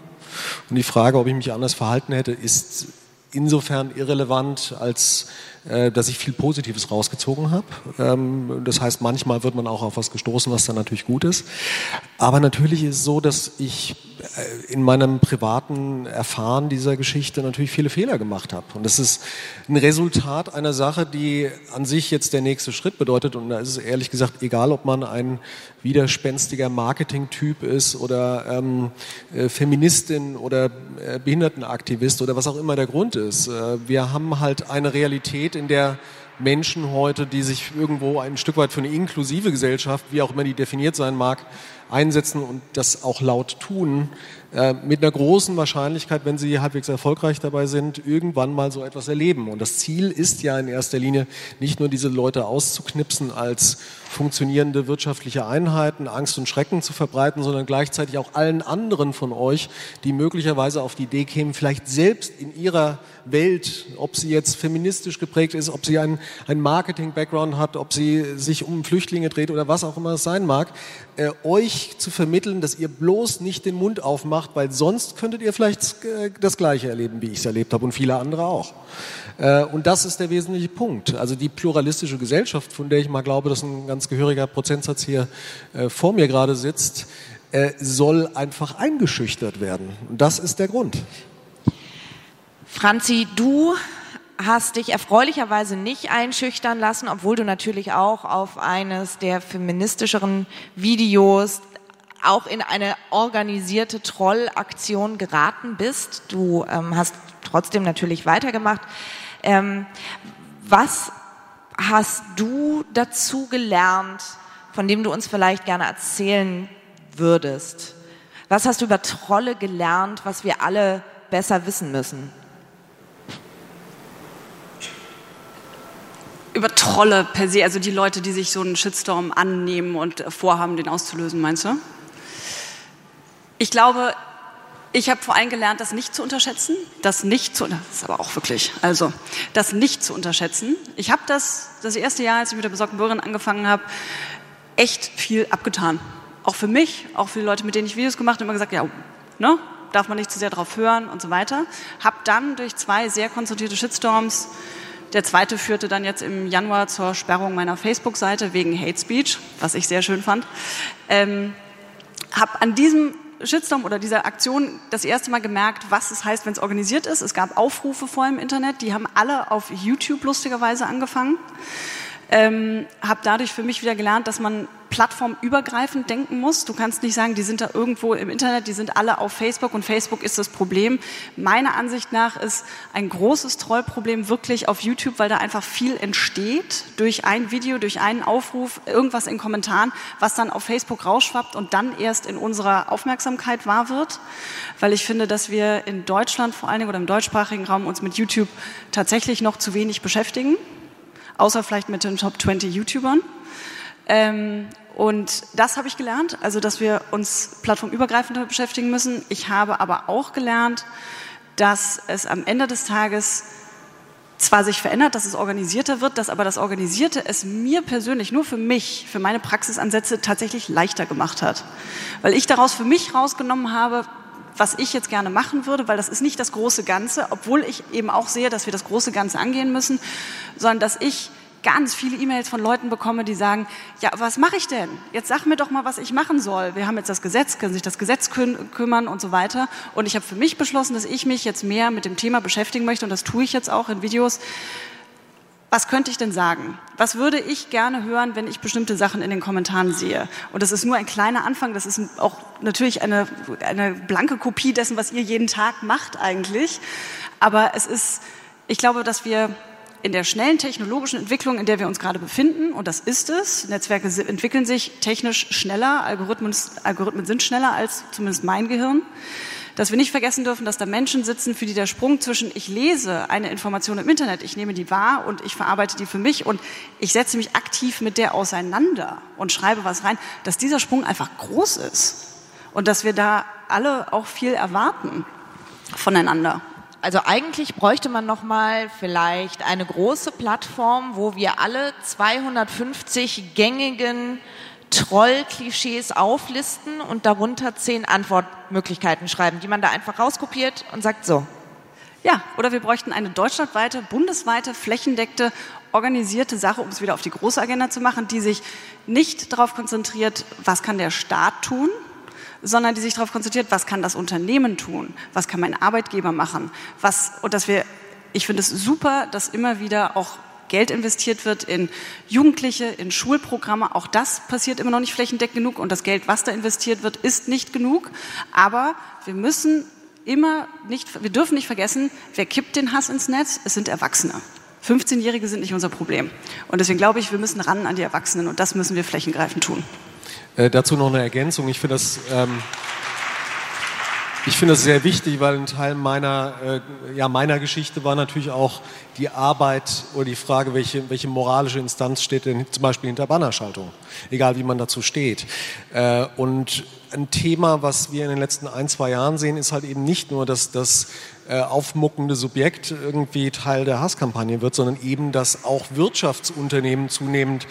Und die Frage, ob ich mich anders verhalten hätte, ist insofern irrelevant, als äh, dass ich viel Positives rausgezogen habe. Ähm, das heißt, manchmal wird man auch auf was gestoßen, was dann natürlich gut ist. Aber natürlich ist es so, dass ich in meinem privaten Erfahren dieser Geschichte natürlich viele Fehler gemacht habe. Und das ist ein Resultat einer Sache, die an sich jetzt der nächste Schritt bedeutet. Und da ist es ehrlich gesagt egal, ob man ein widerspenstiger Marketing-Typ ist oder ähm, äh, Feministin oder äh, Behindertenaktivist oder was auch immer der Grund ist. Äh, wir haben halt eine Realität, in der Menschen heute, die sich irgendwo ein Stück weit für eine inklusive Gesellschaft, wie auch immer die definiert sein mag, einsetzen und das auch laut tun, äh, mit einer großen Wahrscheinlichkeit, wenn sie halbwegs erfolgreich dabei sind, irgendwann mal so etwas erleben. Und das Ziel ist ja in erster Linie nicht nur diese Leute auszuknipsen als funktionierende wirtschaftliche Einheiten, Angst und Schrecken zu verbreiten, sondern gleichzeitig auch allen anderen von euch, die möglicherweise auf die Idee kämen, vielleicht selbst in ihrer Welt, ob sie jetzt feministisch geprägt ist, ob sie einen, einen Marketing-Background hat, ob sie sich um Flüchtlinge dreht oder was auch immer es sein mag, äh, euch zu vermitteln, dass ihr bloß nicht den Mund aufmacht, weil sonst könntet ihr vielleicht äh, das Gleiche erleben, wie ich es erlebt habe und viele andere auch. Äh, und das ist der wesentliche Punkt. Also die pluralistische Gesellschaft, von der ich mal glaube, dass ein ganz gehöriger Prozentsatz hier äh, vor mir gerade sitzt, äh, soll einfach eingeschüchtert werden. Und das ist der Grund. Franzi, du hast dich erfreulicherweise nicht einschüchtern lassen, obwohl du natürlich auch auf eines der feministischeren Videos auch in eine organisierte Trollaktion geraten bist. Du ähm, hast trotzdem natürlich weitergemacht. Ähm, was hast du dazu gelernt, von dem du uns vielleicht gerne erzählen würdest? Was hast du über Trolle gelernt, was wir alle besser wissen müssen? Über Trolle per se, also die Leute, die sich so einen Shitstorm annehmen und vorhaben, den auszulösen, meinst du? Ich glaube, ich habe vor allem gelernt, das nicht zu unterschätzen, das nicht zu, das ist aber auch wirklich, also das nicht zu unterschätzen. Ich habe das das erste Jahr, als ich mit der besorgten Bürgerin angefangen habe, echt viel abgetan. Auch für mich, auch für die Leute, mit denen ich Videos gemacht habe, immer gesagt, ja, ne, darf man nicht zu sehr drauf hören und so weiter. Hab dann durch zwei sehr konzentrierte Shitstorms, der zweite führte dann jetzt im Januar zur Sperrung meiner Facebook-Seite wegen Hate Speech, was ich sehr schön fand. Ähm, habe an diesem Shitstorm oder dieser Aktion das erste Mal gemerkt, was es heißt, wenn es organisiert ist. Es gab Aufrufe vor im Internet, die haben alle auf YouTube lustigerweise angefangen. Ähm, habe dadurch für mich wieder gelernt, dass man plattformübergreifend denken muss. Du kannst nicht sagen, die sind da irgendwo im Internet, die sind alle auf Facebook und Facebook ist das Problem. Meiner Ansicht nach ist ein großes Trollproblem wirklich auf YouTube, weil da einfach viel entsteht durch ein Video, durch einen Aufruf, irgendwas in Kommentaren, was dann auf Facebook rausschwappt und dann erst in unserer Aufmerksamkeit wahr wird. Weil ich finde, dass wir in Deutschland vor allen Dingen oder im deutschsprachigen Raum uns mit YouTube tatsächlich noch zu wenig beschäftigen außer vielleicht mit den Top 20 YouTubern. Ähm, und das habe ich gelernt, also dass wir uns plattformübergreifend beschäftigen müssen. Ich habe aber auch gelernt, dass es am Ende des Tages zwar sich verändert, dass es organisierter wird, dass aber das Organisierte es mir persönlich, nur für mich, für meine Praxisansätze tatsächlich leichter gemacht hat. Weil ich daraus für mich rausgenommen habe, was ich jetzt gerne machen würde, weil das ist nicht das große Ganze, obwohl ich eben auch sehe, dass wir das große Ganze angehen müssen, sondern dass ich ganz viele E-Mails von Leuten bekomme, die sagen, ja, was mache ich denn? Jetzt sag mir doch mal, was ich machen soll. Wir haben jetzt das Gesetz, können sich das Gesetz kü kümmern und so weiter. Und ich habe für mich beschlossen, dass ich mich jetzt mehr mit dem Thema beschäftigen möchte und das tue ich jetzt auch in Videos. Was könnte ich denn sagen? Was würde ich gerne hören, wenn ich bestimmte Sachen in den Kommentaren sehe? Und das ist nur ein kleiner Anfang, das ist auch natürlich eine, eine blanke Kopie dessen, was ihr jeden Tag macht eigentlich. Aber es ist Ich glaube, dass wir in der schnellen technologischen Entwicklung, in der wir uns gerade befinden, und das ist es, Netzwerke entwickeln sich technisch schneller, Algorithmen, Algorithmen sind schneller als zumindest mein Gehirn, dass wir nicht vergessen dürfen, dass da Menschen sitzen, für die der Sprung zwischen ich lese eine Information im Internet, ich nehme die wahr und ich verarbeite die für mich und ich setze mich aktiv mit der auseinander und schreibe was rein, dass dieser Sprung einfach groß ist und dass wir da alle auch viel erwarten voneinander. Also eigentlich bräuchte man noch mal vielleicht eine große Plattform, wo wir alle 250 gängigen Troll-Klischees auflisten und darunter zehn Antwortmöglichkeiten schreiben, die man da einfach rauskopiert und sagt so. Ja, oder wir bräuchten eine deutschlandweite, bundesweite, flächendeckte, organisierte Sache, um es wieder auf die große Agenda zu machen, die sich nicht darauf konzentriert, was kann der Staat tun, sondern die sich darauf konzentriert, was kann das Unternehmen tun, was kann mein Arbeitgeber machen, was, und dass wir, ich finde es super, dass immer wieder auch Geld investiert wird in Jugendliche, in Schulprogramme. Auch das passiert immer noch nicht flächendeckend genug und das Geld, was da investiert wird, ist nicht genug. Aber wir müssen immer nicht, wir dürfen nicht vergessen, wer kippt den Hass ins Netz? Es sind Erwachsene. 15-Jährige sind nicht unser Problem. Und deswegen glaube ich, wir müssen ran an die Erwachsenen und das müssen wir flächengreifend tun. Äh, dazu noch eine Ergänzung. Ich finde das, ähm, ich finde das sehr wichtig, weil ein Teil meiner, äh, ja, meiner Geschichte war natürlich auch die Arbeit oder die Frage, welche, welche moralische Instanz steht denn zum Beispiel hinter Bannerschaltung, egal wie man dazu steht. Äh, und ein Thema, was wir in den letzten ein, zwei Jahren sehen, ist halt eben nicht nur, dass das äh, aufmuckende Subjekt irgendwie Teil der Hasskampagne wird, sondern eben, dass auch Wirtschaftsunternehmen zunehmend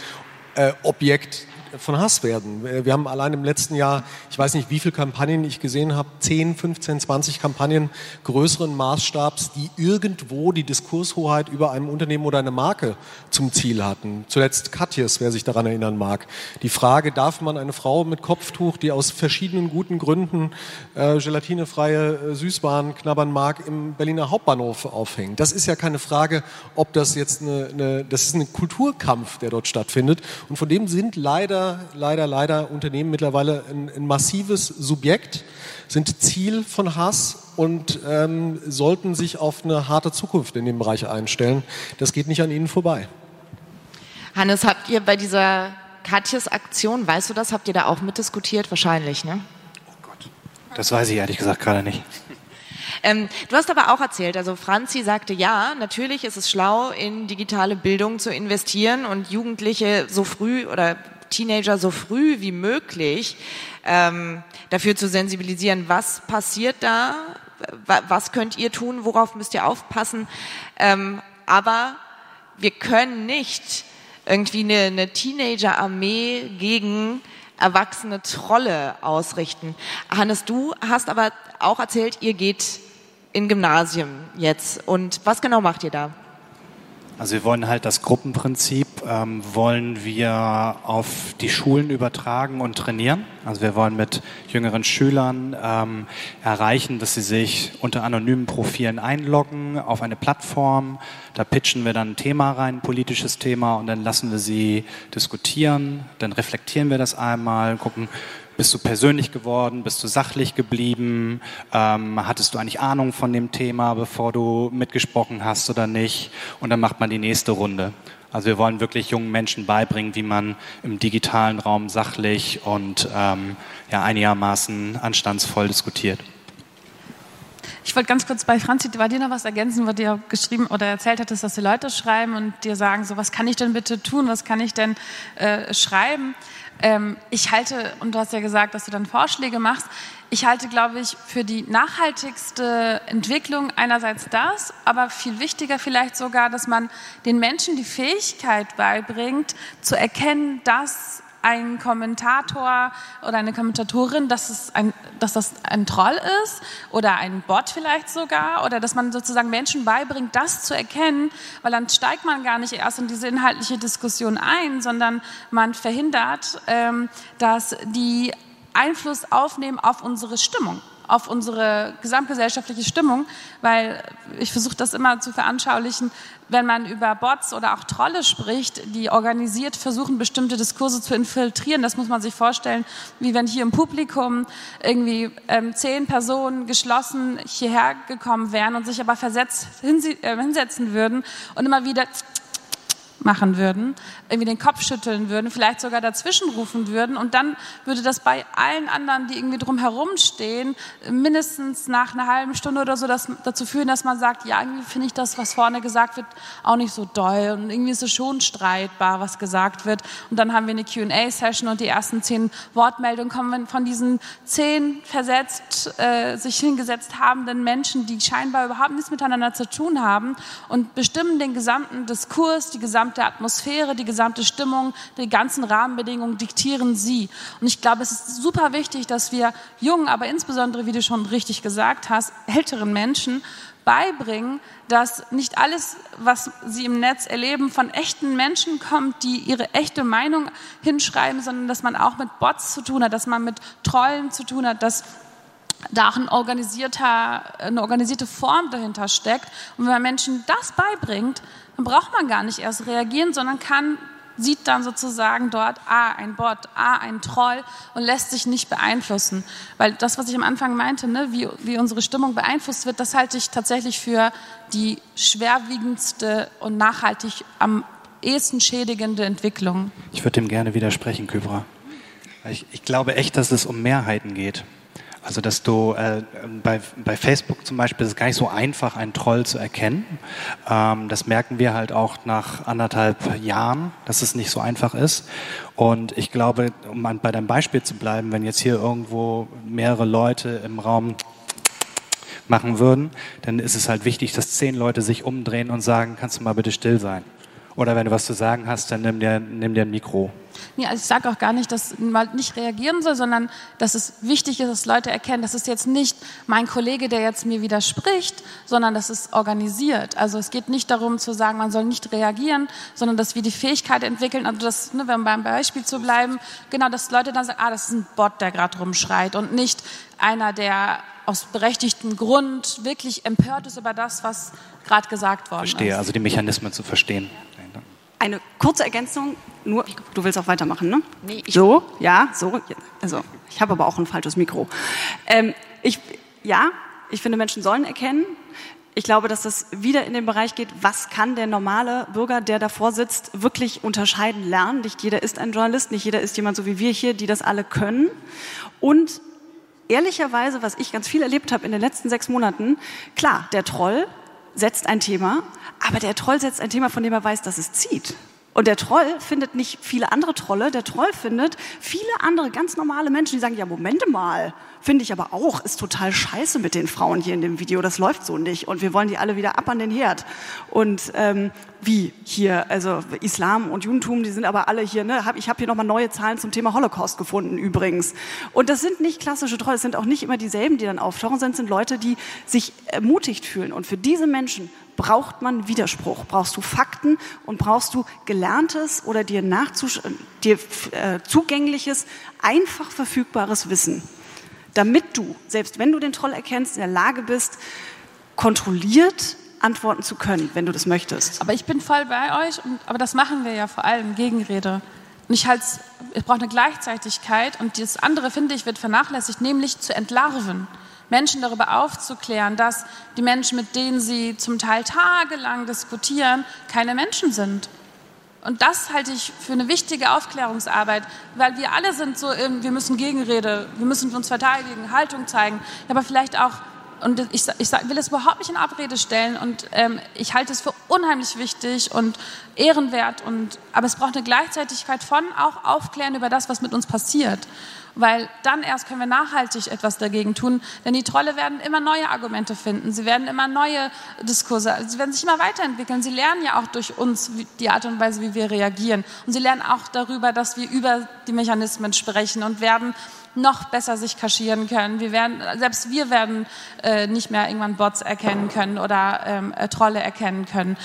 äh, Objekt von Hass werden. Wir haben allein im letzten Jahr, ich weiß nicht, wie viele Kampagnen ich gesehen habe, 10, 15, 20 Kampagnen größeren Maßstabs, die irgendwo die Diskurshoheit über einem Unternehmen oder eine Marke zum Ziel hatten. Zuletzt Katjes, wer sich daran erinnern mag. Die Frage, darf man eine Frau mit Kopftuch, die aus verschiedenen guten Gründen äh, gelatinefreie äh, Süßwaren knabbern mag, im Berliner Hauptbahnhof aufhängen? Das ist ja keine Frage, ob das jetzt eine, eine das ist ein Kulturkampf, der dort stattfindet. Und von dem sind leider leider, leider, Unternehmen mittlerweile ein, ein massives Subjekt, sind Ziel von Hass und ähm, sollten sich auf eine harte Zukunft in dem Bereich einstellen. Das geht nicht an ihnen vorbei. Hannes, habt ihr bei dieser Katjes Aktion, weißt du das, habt ihr da auch mitdiskutiert? Wahrscheinlich, ne? Oh Gott. Das weiß ich ehrlich gesagt gerade nicht. Ähm, du hast aber auch erzählt, also Franzi sagte, ja, natürlich ist es schlau, in digitale Bildung zu investieren und Jugendliche so früh oder Teenager so früh wie möglich ähm, dafür zu sensibilisieren, was passiert da, was könnt ihr tun, worauf müsst ihr aufpassen. Ähm, aber wir können nicht irgendwie eine, eine Teenager-Armee gegen erwachsene Trolle ausrichten. Hannes, du hast aber auch erzählt, ihr geht in Gymnasium jetzt. Und was genau macht ihr da? Also wir wollen halt das Gruppenprinzip, ähm, wollen wir auf die Schulen übertragen und trainieren. Also wir wollen mit jüngeren Schülern ähm, erreichen, dass sie sich unter anonymen Profilen einloggen auf eine Plattform. Da pitchen wir dann ein Thema rein, ein politisches Thema, und dann lassen wir sie diskutieren. Dann reflektieren wir das einmal, gucken, bist du persönlich geworden? Bist du sachlich geblieben? Ähm, hattest du eigentlich Ahnung von dem Thema, bevor du mitgesprochen hast oder nicht? Und dann macht man die nächste Runde. Also wir wollen wirklich jungen Menschen beibringen, wie man im digitalen Raum sachlich und ähm, ja, einigermaßen anstandsvoll diskutiert. Ich wollte ganz kurz bei Franzi, war dir noch was ergänzen, was dir geschrieben oder erzählt hattest, dass die Leute schreiben und dir sagen, so was kann ich denn bitte tun, was kann ich denn äh, schreiben? Ähm, ich halte, und du hast ja gesagt, dass du dann Vorschläge machst, ich halte, glaube ich, für die nachhaltigste Entwicklung einerseits das, aber viel wichtiger vielleicht sogar, dass man den Menschen die Fähigkeit beibringt, zu erkennen, dass ein Kommentator oder eine Kommentatorin, dass, es ein, dass das ein Troll ist oder ein Bot vielleicht sogar oder dass man sozusagen Menschen beibringt, das zu erkennen, weil dann steigt man gar nicht erst in diese inhaltliche Diskussion ein, sondern man verhindert, ähm, dass die Einfluss aufnehmen auf unsere Stimmung auf unsere gesamtgesellschaftliche Stimmung, weil ich versuche das immer zu veranschaulichen, wenn man über Bots oder auch Trolle spricht, die organisiert versuchen, bestimmte Diskurse zu infiltrieren. Das muss man sich vorstellen, wie wenn hier im Publikum irgendwie ähm, zehn Personen geschlossen hierher gekommen wären und sich aber versetzt äh, hinsetzen würden und immer wieder machen würden, irgendwie den Kopf schütteln würden, vielleicht sogar dazwischen rufen würden und dann würde das bei allen anderen, die irgendwie drumherum stehen, mindestens nach einer halben Stunde oder so das, dazu führen, dass man sagt, ja, irgendwie finde ich das, was vorne gesagt wird, auch nicht so doll und irgendwie ist es schon streitbar, was gesagt wird. Und dann haben wir eine Q&A-Session und die ersten zehn Wortmeldungen kommen von diesen zehn versetzt, äh, sich hingesetzt habenden Menschen, die scheinbar überhaupt nichts miteinander zu tun haben und bestimmen den gesamten Diskurs, die gesamte gesamte Atmosphäre, die gesamte Stimmung, die ganzen Rahmenbedingungen diktieren sie. Und ich glaube, es ist super wichtig, dass wir jungen, aber insbesondere, wie du schon richtig gesagt hast, älteren Menschen beibringen, dass nicht alles, was sie im Netz erleben, von echten Menschen kommt, die ihre echte Meinung hinschreiben, sondern dass man auch mit Bots zu tun hat, dass man mit Trollen zu tun hat, dass da auch ein eine organisierte Form dahinter steckt. Und wenn man Menschen das beibringt, braucht man gar nicht erst reagieren, sondern kann sieht dann sozusagen dort, ah, ein Bot, ah, ein Troll und lässt sich nicht beeinflussen. Weil das, was ich am Anfang meinte, ne, wie, wie unsere Stimmung beeinflusst wird, das halte ich tatsächlich für die schwerwiegendste und nachhaltig am ehesten schädigende Entwicklung. Ich würde dem gerne widersprechen, Kybra. Ich, ich glaube echt, dass es um Mehrheiten geht. Also dass du äh, bei, bei Facebook zum Beispiel ist es gar nicht so einfach, einen Troll zu erkennen. Ähm, das merken wir halt auch nach anderthalb Jahren, dass es nicht so einfach ist. Und ich glaube, um bei deinem Beispiel zu bleiben, wenn jetzt hier irgendwo mehrere Leute im Raum machen würden, dann ist es halt wichtig, dass zehn Leute sich umdrehen und sagen, kannst du mal bitte still sein. Oder wenn du was zu sagen hast, dann nimm dir, nimm dir ein Mikro. Nee, also ich sage auch gar nicht, dass man nicht reagieren soll, sondern dass es wichtig ist, dass Leute erkennen, das ist jetzt nicht mein Kollege, der jetzt mir widerspricht, sondern das ist organisiert. Also es geht nicht darum zu sagen, man soll nicht reagieren, sondern dass wir die Fähigkeit entwickeln, also das, ne, wenn beim Beispiel zu bleiben, genau, dass Leute dann sagen, ah, das ist ein Bot, der gerade rumschreit und nicht einer, der aus berechtigtem Grund wirklich empört ist über das, was gerade gesagt worden Verstehe, ist. Verstehe, also die Mechanismen zu verstehen. Eine kurze Ergänzung, nur, du willst auch weitermachen, ne? Nee, ich so, ja, so, also ich habe aber auch ein falsches Mikro. Ähm, ich, ja, ich finde, Menschen sollen erkennen. Ich glaube, dass das wieder in den Bereich geht, was kann der normale Bürger, der davor sitzt, wirklich unterscheiden lernen. Nicht jeder ist ein Journalist, nicht jeder ist jemand so wie wir hier, die das alle können. Und ehrlicherweise, was ich ganz viel erlebt habe in den letzten sechs Monaten, klar, der Troll setzt ein Thema, aber der Troll setzt ein Thema, von dem er weiß, dass es zieht. Und der Troll findet nicht viele andere Trolle, der Troll findet viele andere ganz normale Menschen, die sagen, ja, Momente mal, finde ich aber auch, ist total scheiße mit den Frauen hier in dem Video, das läuft so nicht und wir wollen die alle wieder ab an den Herd. Und ähm, wie hier, also Islam und Judentum, die sind aber alle hier, ne? ich habe hier nochmal neue Zahlen zum Thema Holocaust gefunden übrigens. Und das sind nicht klassische Trolle, es sind auch nicht immer dieselben, die dann auftauchen, sondern es sind Leute, die sich ermutigt fühlen. Und für diese Menschen braucht man Widerspruch. Brauchst du Fakten und brauchst du gelerntes oder dir, dir äh, zugängliches, einfach verfügbares Wissen, damit du, selbst wenn du den Troll erkennst, in der Lage bist, kontrolliert antworten zu können, wenn du das möchtest. Aber ich bin voll bei euch, und, aber das machen wir ja vor allem, Gegenrede. Und ich halte es braucht eine Gleichzeitigkeit und das andere, finde ich, wird vernachlässigt, nämlich zu entlarven. Menschen darüber aufzuklären, dass die Menschen, mit denen sie zum Teil tagelang diskutieren, keine Menschen sind. Und das halte ich für eine wichtige Aufklärungsarbeit, weil wir alle sind so, wir müssen Gegenrede, wir müssen uns verteidigen, Haltung zeigen, aber vielleicht auch, und ich, ich will es überhaupt nicht in Abrede stellen, und ähm, ich halte es für unheimlich wichtig und ehrenwert, und, aber es braucht eine Gleichzeitigkeit von auch Aufklären über das, was mit uns passiert weil dann erst können wir nachhaltig etwas dagegen tun. Denn die Trolle werden immer neue Argumente finden, sie werden immer neue Diskurse, sie werden sich immer weiterentwickeln. Sie lernen ja auch durch uns die Art und Weise, wie wir reagieren. Und sie lernen auch darüber, dass wir über die Mechanismen sprechen und werden noch besser sich kaschieren können. Wir werden, selbst wir werden äh, nicht mehr irgendwann Bots erkennen können oder ähm, äh, Trolle erkennen können.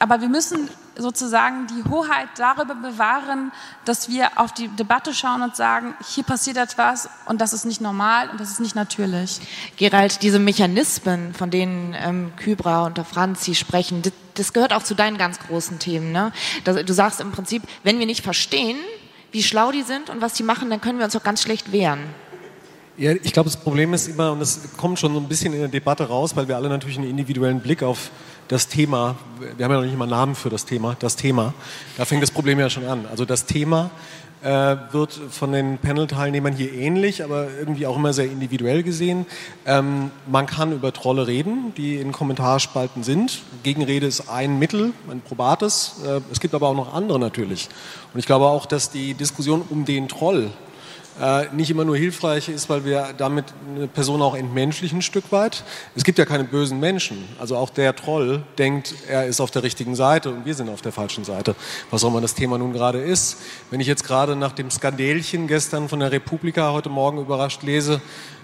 Aber wir müssen sozusagen die Hoheit darüber bewahren, dass wir auf die Debatte schauen und sagen, hier passiert etwas und das ist nicht normal und das ist nicht natürlich. Gerald, diese Mechanismen, von denen ähm, Kybra und der Franzi sprechen, das, das, gehört auch zu deinen ganz großen Themen. Ne? Du sagst im Prinzip, wenn wir nicht verstehen, wie schlau die sind und was die machen, dann können wir uns auch ganz schlecht wehren. Ja, ich glaube, das Problem ist immer, und das kommt schon so ein bisschen in der Debatte raus, weil wir alle natürlich einen individuellen Blick auf das Thema, wir haben ja noch nicht mal Namen für das Thema, das Thema, da fängt das Problem ja schon an. Also das Thema äh, wird von den Panel-Teilnehmern hier ähnlich, aber irgendwie auch immer sehr individuell gesehen. Ähm, man kann über Trolle reden, die in Kommentarspalten sind. Gegenrede ist ein Mittel, ein probates. Äh, es gibt aber auch noch andere natürlich. Und ich glaube auch, dass die Diskussion um den Troll äh, nicht immer nur hilfreich ist, weil wir damit eine Person auch entmenschlichen ein Stück weit. Es gibt ja keine bösen Menschen. Also auch der Troll denkt, er ist auf der richtigen Seite und wir sind auf der falschen Seite. Was auch immer das Thema nun gerade ist. Wenn ich jetzt gerade nach dem Skandälchen gestern von der Republika heute Morgen überrascht lese,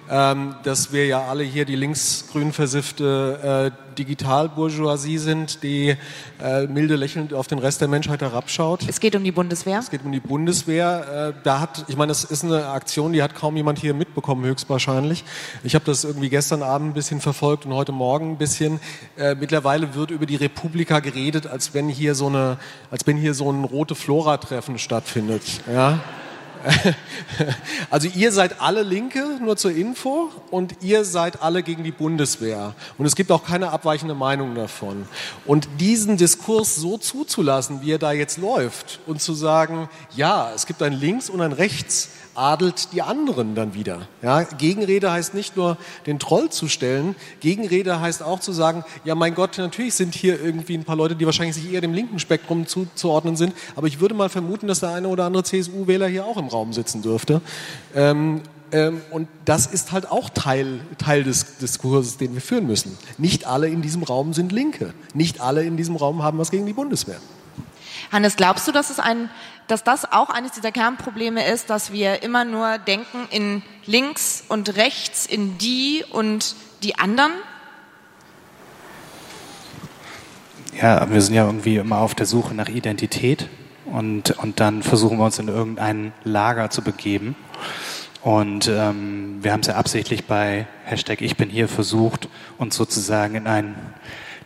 ähm, dass wir ja alle hier die linksgrün versiffte äh, Digitalbourgeoisie sind, die äh, milde lächelnd auf den Rest der Menschheit herabschaut. Es geht um die Bundeswehr. Es geht um die Bundeswehr. Äh, da hat, ich meine, das ist eine Aktion, die hat kaum jemand hier mitbekommen, höchstwahrscheinlich. Ich habe das irgendwie gestern Abend ein bisschen verfolgt und heute Morgen ein bisschen. Äh, mittlerweile wird über die Republika geredet, als wenn hier so eine, als wenn hier so ein rote Flora-Treffen stattfindet. Ja. Also ihr seid alle Linke, nur zur Info, und ihr seid alle gegen die Bundeswehr. Und es gibt auch keine abweichende Meinung davon. Und diesen Diskurs so zuzulassen, wie er da jetzt läuft, und zu sagen, ja, es gibt ein Links und ein Rechts, adelt die anderen dann wieder. Ja, Gegenrede heißt nicht nur den Troll zu stellen, Gegenrede heißt auch zu sagen, ja mein Gott, natürlich sind hier irgendwie ein paar Leute, die wahrscheinlich sich eher dem linken Spektrum zuzuordnen sind, aber ich würde mal vermuten, dass der eine oder andere CSU-Wähler hier auch im Raum sitzen dürfte. Ähm, ähm, und das ist halt auch Teil, Teil des Diskurses, den wir führen müssen. Nicht alle in diesem Raum sind Linke. Nicht alle in diesem Raum haben was gegen die Bundeswehr. Hannes, glaubst du, dass, es ein, dass das auch eines dieser Kernprobleme ist, dass wir immer nur denken in links und rechts, in die und die anderen? Ja, wir sind ja irgendwie immer auf der Suche nach Identität und, und dann versuchen wir uns in irgendein Lager zu begeben. Und ähm, wir haben es ja absichtlich bei Hashtag Ich bin hier versucht, uns sozusagen in ein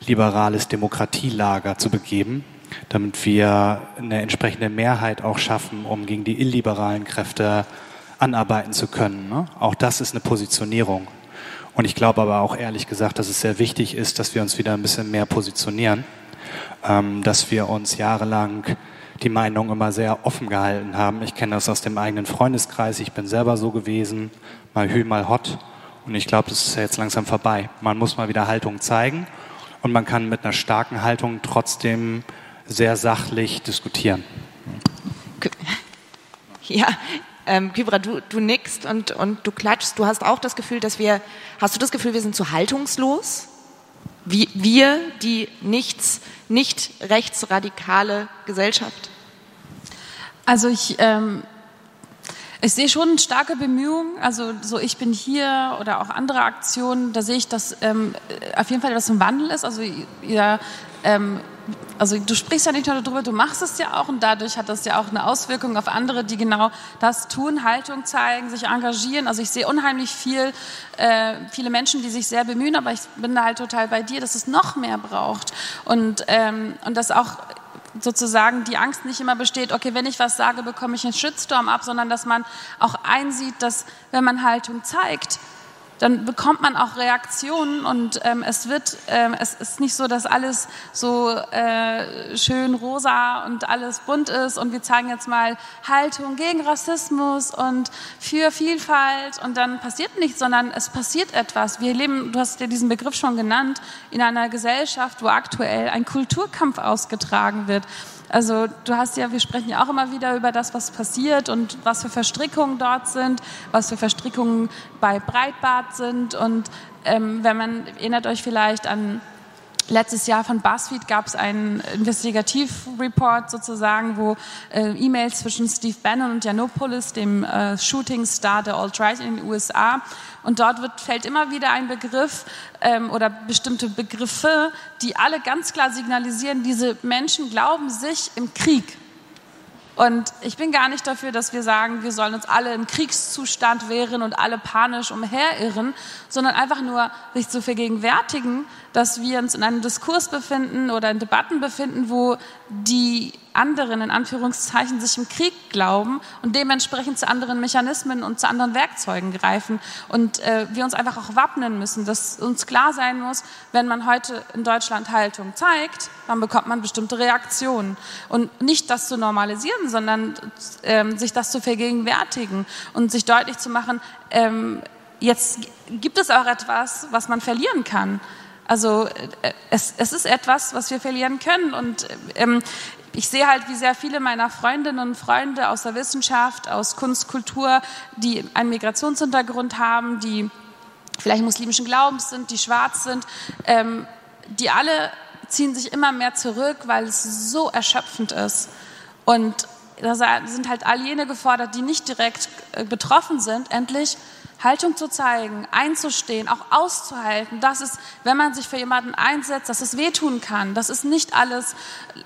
liberales Demokratielager zu begeben, damit wir eine entsprechende Mehrheit auch schaffen, um gegen die illiberalen Kräfte anarbeiten zu können. Ne? Auch das ist eine Positionierung. Und ich glaube aber auch ehrlich gesagt, dass es sehr wichtig ist, dass wir uns wieder ein bisschen mehr positionieren, ähm, dass wir uns jahrelang die Meinung immer sehr offen gehalten haben. Ich kenne das aus dem eigenen Freundeskreis. Ich bin selber so gewesen, mal hü, mal hot. Und ich glaube, das ist jetzt langsam vorbei. Man muss mal wieder Haltung zeigen und man kann mit einer starken Haltung trotzdem sehr sachlich diskutieren. Ja, ähm, Kybra, du, du nickst und, und du klatschst. Du hast auch das Gefühl, dass wir, hast du das Gefühl, wir sind zu haltungslos? Wie, wir, die nichts, nicht rechtsradikale Gesellschaft? Also ich, ähm, ich sehe schon starke Bemühungen, also so ich bin hier oder auch andere Aktionen, da sehe ich, dass ähm, auf jeden Fall etwas im Wandel ist. Also ihr ähm, also du sprichst ja nicht nur darüber, du machst es ja auch und dadurch hat das ja auch eine Auswirkung auf andere, die genau das tun, Haltung zeigen, sich engagieren. Also ich sehe unheimlich viel, äh, viele Menschen, die sich sehr bemühen, aber ich bin da halt total bei dir, dass es noch mehr braucht und, ähm, und dass auch sozusagen die Angst nicht immer besteht, okay, wenn ich was sage, bekomme ich einen Shitstorm ab, sondern dass man auch einsieht, dass wenn man Haltung zeigt, dann bekommt man auch Reaktionen und ähm, es wird, ähm, es ist nicht so, dass alles so äh, schön rosa und alles bunt ist und wir zeigen jetzt mal Haltung gegen Rassismus und für Vielfalt und dann passiert nichts, sondern es passiert etwas. Wir leben, du hast ja diesen Begriff schon genannt, in einer Gesellschaft, wo aktuell ein Kulturkampf ausgetragen wird. Also du hast ja, wir sprechen ja auch immer wieder über das, was passiert und was für Verstrickungen dort sind, was für Verstrickungen bei Breitbart sind. Und ähm, wenn man erinnert euch vielleicht an Letztes Jahr von BuzzFeed gab es einen Investigativ-Report sozusagen, wo äh, E-Mails zwischen Steve Bannon und Janopoulos, dem äh, Shooting-Star der Alt-Right in den USA, und dort wird, fällt immer wieder ein Begriff ähm, oder bestimmte Begriffe, die alle ganz klar signalisieren, diese Menschen glauben sich im Krieg und ich bin gar nicht dafür, dass wir sagen, wir sollen uns alle im Kriegszustand wehren und alle panisch umherirren, sondern einfach nur sich zu vergegenwärtigen, dass wir uns in einem Diskurs befinden oder in Debatten befinden, wo die anderen in Anführungszeichen sich im Krieg glauben und dementsprechend zu anderen Mechanismen und zu anderen Werkzeugen greifen und äh, wir uns einfach auch wappnen müssen, dass uns klar sein muss, wenn man heute in Deutschland Haltung zeigt, dann bekommt man bestimmte Reaktionen und nicht das zu normalisieren, sondern ähm, sich das zu vergegenwärtigen und sich deutlich zu machen, ähm, jetzt gibt es auch etwas, was man verlieren kann. Also äh, es, es ist etwas, was wir verlieren können. Und ähm, ich sehe halt, wie sehr viele meiner Freundinnen und Freunde aus der Wissenschaft, aus Kunst, Kultur, die einen Migrationshintergrund haben, die vielleicht muslimischen Glaubens sind, die schwarz sind, ähm, die alle ziehen sich immer mehr zurück, weil es so erschöpfend ist. Und da sind halt all jene gefordert, die nicht direkt äh, betroffen sind, endlich Haltung zu zeigen, einzustehen, auch auszuhalten, dass es, wenn man sich für jemanden einsetzt, dass es wehtun kann. Das ist nicht alles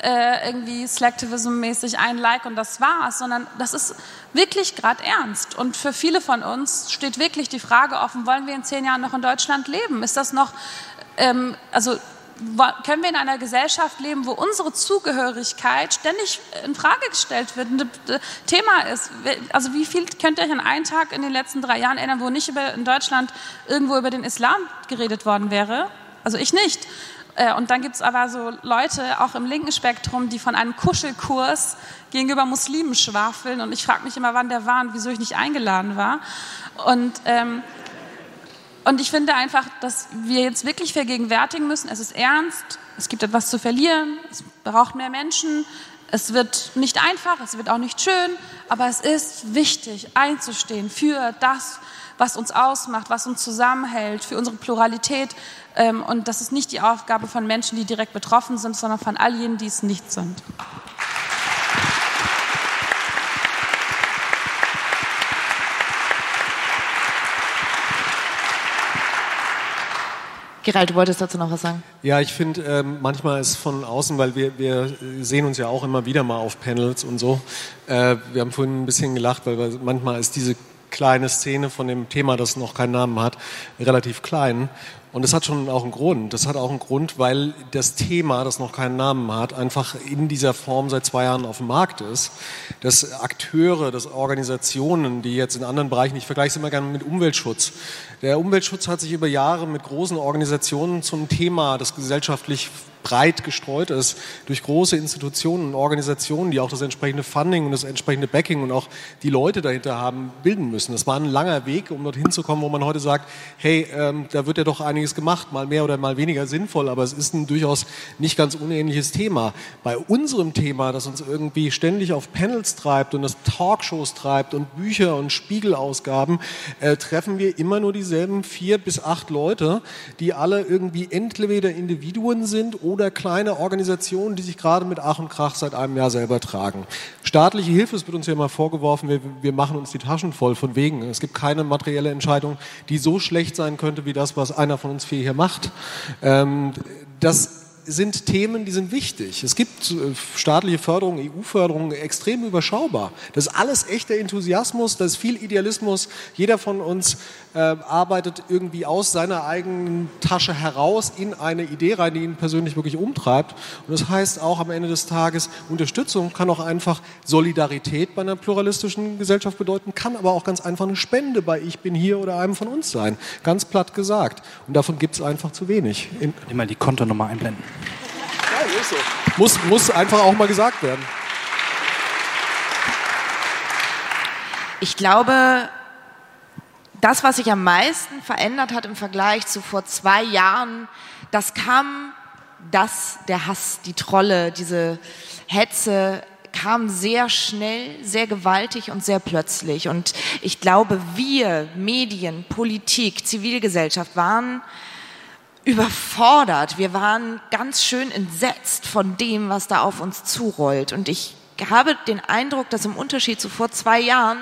äh, irgendwie Slacktivism-mäßig ein Like und das war's, sondern das ist wirklich gerade ernst. Und für viele von uns steht wirklich die Frage offen, wollen wir in zehn Jahren noch in Deutschland leben? Ist das noch, ähm, also können wir in einer Gesellschaft leben, wo unsere Zugehörigkeit ständig in Frage gestellt wird, ein Thema ist. Also wie viel könnt ihr euch an einen Tag in den letzten drei Jahren erinnern, wo nicht über, in Deutschland irgendwo über den Islam geredet worden wäre? Also ich nicht. Äh, und dann gibt es aber so Leute, auch im linken Spektrum, die von einem Kuschelkurs gegenüber Muslimen schwafeln. Und ich frage mich immer, wann der war und wieso ich nicht eingeladen war. Und ähm, und ich finde einfach, dass wir jetzt wirklich vergegenwärtigen müssen, es ist ernst, es gibt etwas zu verlieren, es braucht mehr Menschen, es wird nicht einfach, es wird auch nicht schön, aber es ist wichtig einzustehen für das, was uns ausmacht, was uns zusammenhält, für unsere Pluralität. Ähm, und das ist nicht die Aufgabe von Menschen, die direkt betroffen sind, sondern von all jenen, die es nicht sind. Gerald, du wolltest dazu noch was sagen? Ja, ich finde, ähm, manchmal ist von außen, weil wir, wir sehen uns ja auch immer wieder mal auf Panels und so. Äh, wir haben vorhin ein bisschen gelacht, weil wir, manchmal ist diese kleine Szene von dem Thema, das noch keinen Namen hat, relativ klein. Und das hat schon auch einen Grund. Das hat auch einen Grund, weil das Thema, das noch keinen Namen hat, einfach in dieser Form seit zwei Jahren auf dem Markt ist. Dass Akteure, dass Organisationen, die jetzt in anderen Bereichen, ich vergleiche es immer gerne mit Umweltschutz. Der Umweltschutz hat sich über Jahre mit großen Organisationen zum Thema, das gesellschaftlich breit gestreut ist durch große Institutionen und Organisationen, die auch das entsprechende Funding und das entsprechende Backing und auch die Leute dahinter haben, bilden müssen. Das war ein langer Weg, um dorthin zu kommen, wo man heute sagt, hey, ähm, da wird ja doch einiges gemacht, mal mehr oder mal weniger sinnvoll, aber es ist ein durchaus nicht ganz unähnliches Thema. Bei unserem Thema, das uns irgendwie ständig auf Panels treibt und das Talkshows treibt und Bücher und Spiegelausgaben, äh, treffen wir immer nur dieselben vier bis acht Leute, die alle irgendwie entweder Individuen sind oder kleine Organisationen, die sich gerade mit Ach und Krach seit einem Jahr selber tragen. Staatliche Hilfe, es wird uns ja immer vorgeworfen, wir, wir machen uns die Taschen voll von wegen. Es gibt keine materielle Entscheidung, die so schlecht sein könnte wie das, was einer von uns vier hier macht. Ähm, das sind Themen, die sind wichtig. Es gibt äh, staatliche Förderung, EU-Förderung extrem überschaubar. Das ist alles echter Enthusiasmus, das ist viel Idealismus. Jeder von uns äh, arbeitet irgendwie aus seiner eigenen Tasche heraus in eine Idee rein, die ihn persönlich wirklich umtreibt. Und das heißt auch am Ende des Tages, Unterstützung kann auch einfach Solidarität bei einer pluralistischen Gesellschaft bedeuten, kann aber auch ganz einfach eine Spende bei Ich bin hier oder einem von uns sein. Ganz platt gesagt. Und davon gibt es einfach zu wenig. In Immer die Kontonummer einblenden. Ist so. Muss, muss einfach auch mal gesagt werden. Ich glaube, das, was sich am meisten verändert hat im Vergleich zu vor zwei Jahren, das kam, das, der Hass, die Trolle, diese Hetze kam sehr schnell, sehr gewaltig und sehr plötzlich. Und ich glaube, wir, Medien, Politik, Zivilgesellschaft waren überfordert. Wir waren ganz schön entsetzt von dem, was da auf uns zurollt. Und ich habe den Eindruck, dass im Unterschied zu vor zwei Jahren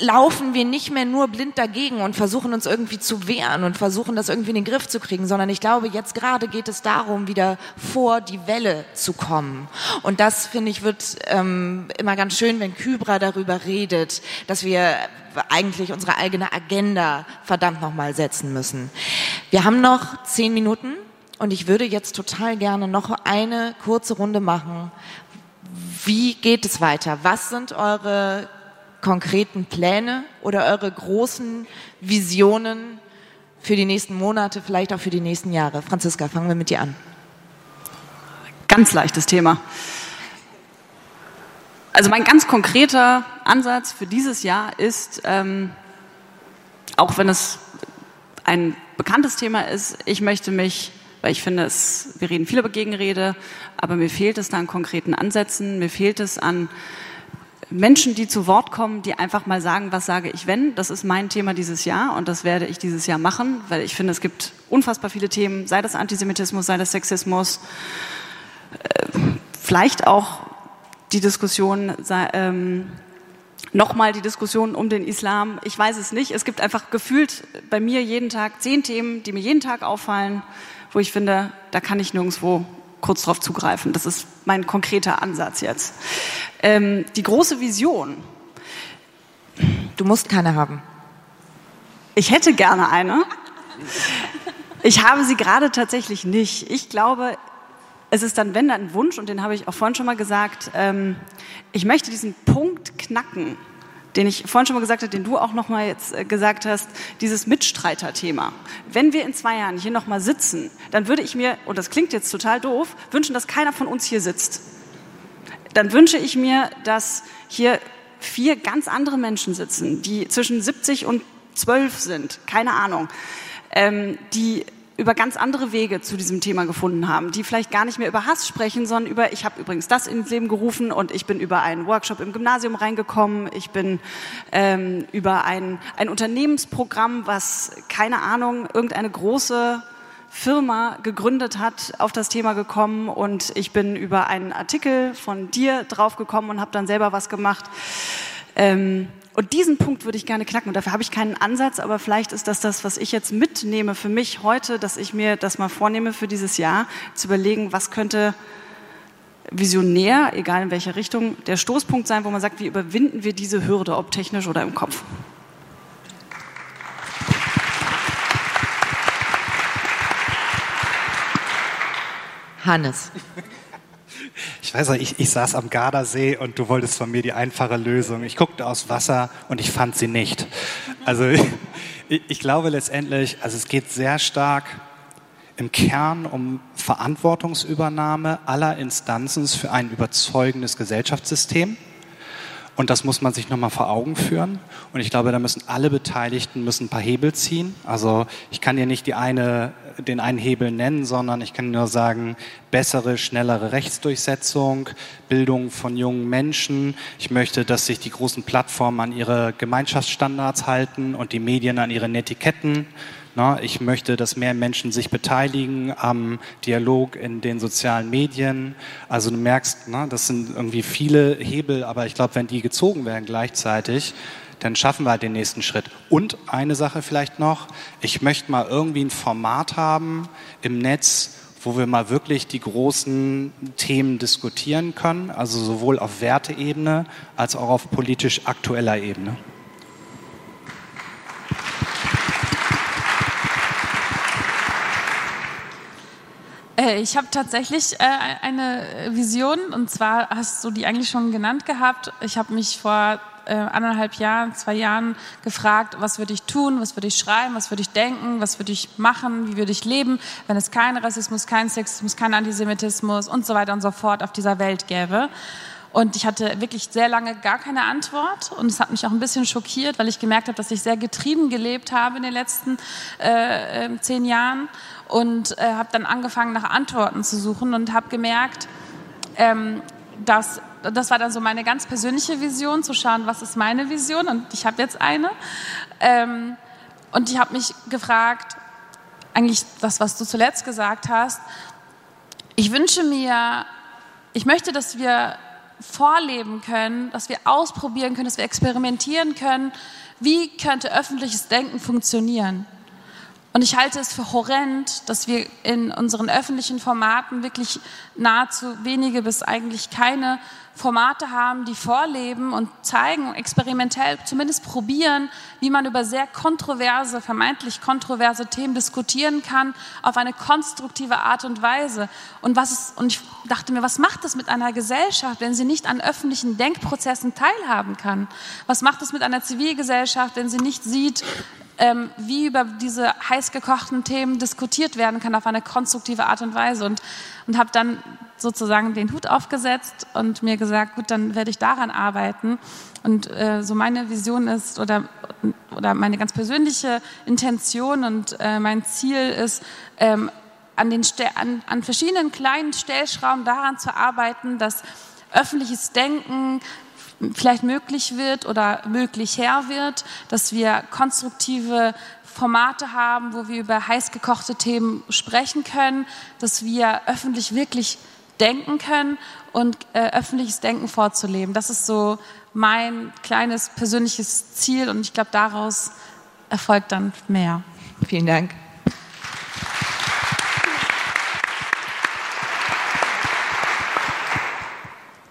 laufen wir nicht mehr nur blind dagegen und versuchen uns irgendwie zu wehren und versuchen das irgendwie in den Griff zu kriegen, sondern ich glaube, jetzt gerade geht es darum, wieder vor die Welle zu kommen. Und das, finde ich, wird ähm, immer ganz schön, wenn Kybra darüber redet, dass wir eigentlich unsere eigene Agenda verdammt nochmal setzen müssen. Wir haben noch zehn Minuten und ich würde jetzt total gerne noch eine kurze Runde machen. Wie geht es weiter? Was sind eure konkreten Pläne oder eure großen Visionen für die nächsten Monate, vielleicht auch für die nächsten Jahre? Franziska, fangen wir mit dir an. Ganz leichtes Thema. Also mein ganz konkreter Ansatz für dieses Jahr ist, ähm, auch wenn es ein bekanntes Thema ist, ich möchte mich, weil ich finde, es, wir reden viel über Gegenrede, aber mir fehlt es da an konkreten Ansätzen, mir fehlt es an Menschen, die zu Wort kommen, die einfach mal sagen, was sage ich wenn. Das ist mein Thema dieses Jahr und das werde ich dieses Jahr machen, weil ich finde, es gibt unfassbar viele Themen, sei das Antisemitismus, sei das Sexismus, äh, vielleicht auch die Diskussion, ähm, nochmal die Diskussion um den Islam. Ich weiß es nicht. Es gibt einfach gefühlt bei mir jeden Tag zehn Themen, die mir jeden Tag auffallen, wo ich finde, da kann ich nirgendwo kurz drauf zugreifen. Das ist mein konkreter Ansatz jetzt. Ähm, die große Vision. Du musst keine haben. Ich hätte gerne eine. Ich habe sie gerade tatsächlich nicht. Ich glaube, es ist dann, wenn dann ein Wunsch, und den habe ich auch vorhin schon mal gesagt, ähm, ich möchte diesen Punkt knacken, den ich vorhin schon mal gesagt habe, den du auch noch mal jetzt äh, gesagt hast, dieses Mitstreiterthema. Wenn wir in zwei Jahren hier noch mal sitzen, dann würde ich mir, und das klingt jetzt total doof, wünschen, dass keiner von uns hier sitzt. Dann wünsche ich mir, dass hier vier ganz andere Menschen sitzen, die zwischen 70 und 12 sind, keine Ahnung, ähm, die über ganz andere Wege zu diesem Thema gefunden haben, die vielleicht gar nicht mehr über Hass sprechen, sondern über, ich habe übrigens das ins Leben gerufen und ich bin über einen Workshop im Gymnasium reingekommen, ich bin ähm, über ein, ein Unternehmensprogramm, was, keine Ahnung, irgendeine große Firma gegründet hat, auf das Thema gekommen und ich bin über einen Artikel von dir draufgekommen und habe dann selber was gemacht. Ähm, und diesen Punkt würde ich gerne knacken. Und dafür habe ich keinen Ansatz, aber vielleicht ist das das, was ich jetzt mitnehme für mich heute, dass ich mir das mal vornehme für dieses Jahr, zu überlegen, was könnte visionär, egal in welcher Richtung, der Stoßpunkt sein, wo man sagt, wie überwinden wir diese Hürde, ob technisch oder im Kopf. Hannes. Ich weiß nicht, ich, ich saß am Gardasee und du wolltest von mir die einfache Lösung. Ich guckte aus Wasser und ich fand sie nicht. Also ich, ich glaube letztendlich, also es geht sehr stark im Kern um Verantwortungsübernahme aller Instanzen für ein überzeugendes Gesellschaftssystem. Und das muss man sich nochmal vor Augen führen. Und ich glaube, da müssen alle Beteiligten müssen ein paar Hebel ziehen. Also ich kann dir nicht die eine, den einen Hebel nennen, sondern ich kann nur sagen, bessere, schnellere Rechtsdurchsetzung, Bildung von jungen Menschen. Ich möchte, dass sich die großen Plattformen an ihre Gemeinschaftsstandards halten und die Medien an ihre Netiquetten. Ich möchte, dass mehr Menschen sich beteiligen am Dialog in den sozialen Medien. Also du merkst, das sind irgendwie viele Hebel, aber ich glaube, wenn die gezogen werden gleichzeitig, dann schaffen wir halt den nächsten Schritt. Und eine Sache vielleicht noch, ich möchte mal irgendwie ein Format haben im Netz, wo wir mal wirklich die großen Themen diskutieren können, also sowohl auf Werteebene als auch auf politisch aktueller Ebene. Äh, ich habe tatsächlich äh, eine Vision und zwar hast du die eigentlich schon genannt gehabt. Ich habe mich vor äh, anderthalb Jahren, zwei Jahren gefragt, was würde ich tun, was würde ich schreiben, was würde ich denken, was würde ich machen, wie würde ich leben, wenn es keinen Rassismus, keinen Sexismus, keinen Antisemitismus und so weiter und so fort auf dieser Welt gäbe. Und ich hatte wirklich sehr lange gar keine Antwort. Und es hat mich auch ein bisschen schockiert, weil ich gemerkt habe, dass ich sehr getrieben gelebt habe in den letzten äh, zehn Jahren und äh, habe dann angefangen nach Antworten zu suchen und habe gemerkt, ähm, dass das war dann so meine ganz persönliche Vision, zu schauen, was ist meine Vision und ich habe jetzt eine. Ähm, und ich habe mich gefragt, eigentlich das, was du zuletzt gesagt hast. Ich wünsche mir, ich möchte, dass wir vorleben können, dass wir ausprobieren können, dass wir experimentieren können, wie könnte öffentliches Denken funktionieren. Und ich halte es für horrend, dass wir in unseren öffentlichen Formaten wirklich nahezu wenige bis eigentlich keine Formate haben, die vorleben und zeigen, experimentell zumindest probieren, wie man über sehr kontroverse, vermeintlich kontroverse Themen diskutieren kann, auf eine konstruktive Art und Weise. Und, was ist, und ich dachte mir, was macht das mit einer Gesellschaft, wenn sie nicht an öffentlichen Denkprozessen teilhaben kann? Was macht es mit einer Zivilgesellschaft, wenn sie nicht sieht, ähm, wie über diese heiß gekochten Themen diskutiert werden kann auf eine konstruktive Art und Weise. Und, und habe dann sozusagen den Hut aufgesetzt und mir gesagt, gut, dann werde ich daran arbeiten. Und äh, so meine Vision ist oder, oder meine ganz persönliche Intention und äh, mein Ziel ist, ähm, an, den an, an verschiedenen kleinen Stellschrauben daran zu arbeiten, dass öffentliches Denken vielleicht möglich wird oder möglich her wird, dass wir konstruktive Formate haben, wo wir über heiß gekochte Themen sprechen können, dass wir öffentlich wirklich denken können und äh, öffentliches Denken vorzuleben. Das ist so mein kleines persönliches Ziel und ich glaube, daraus erfolgt dann mehr. Vielen Dank.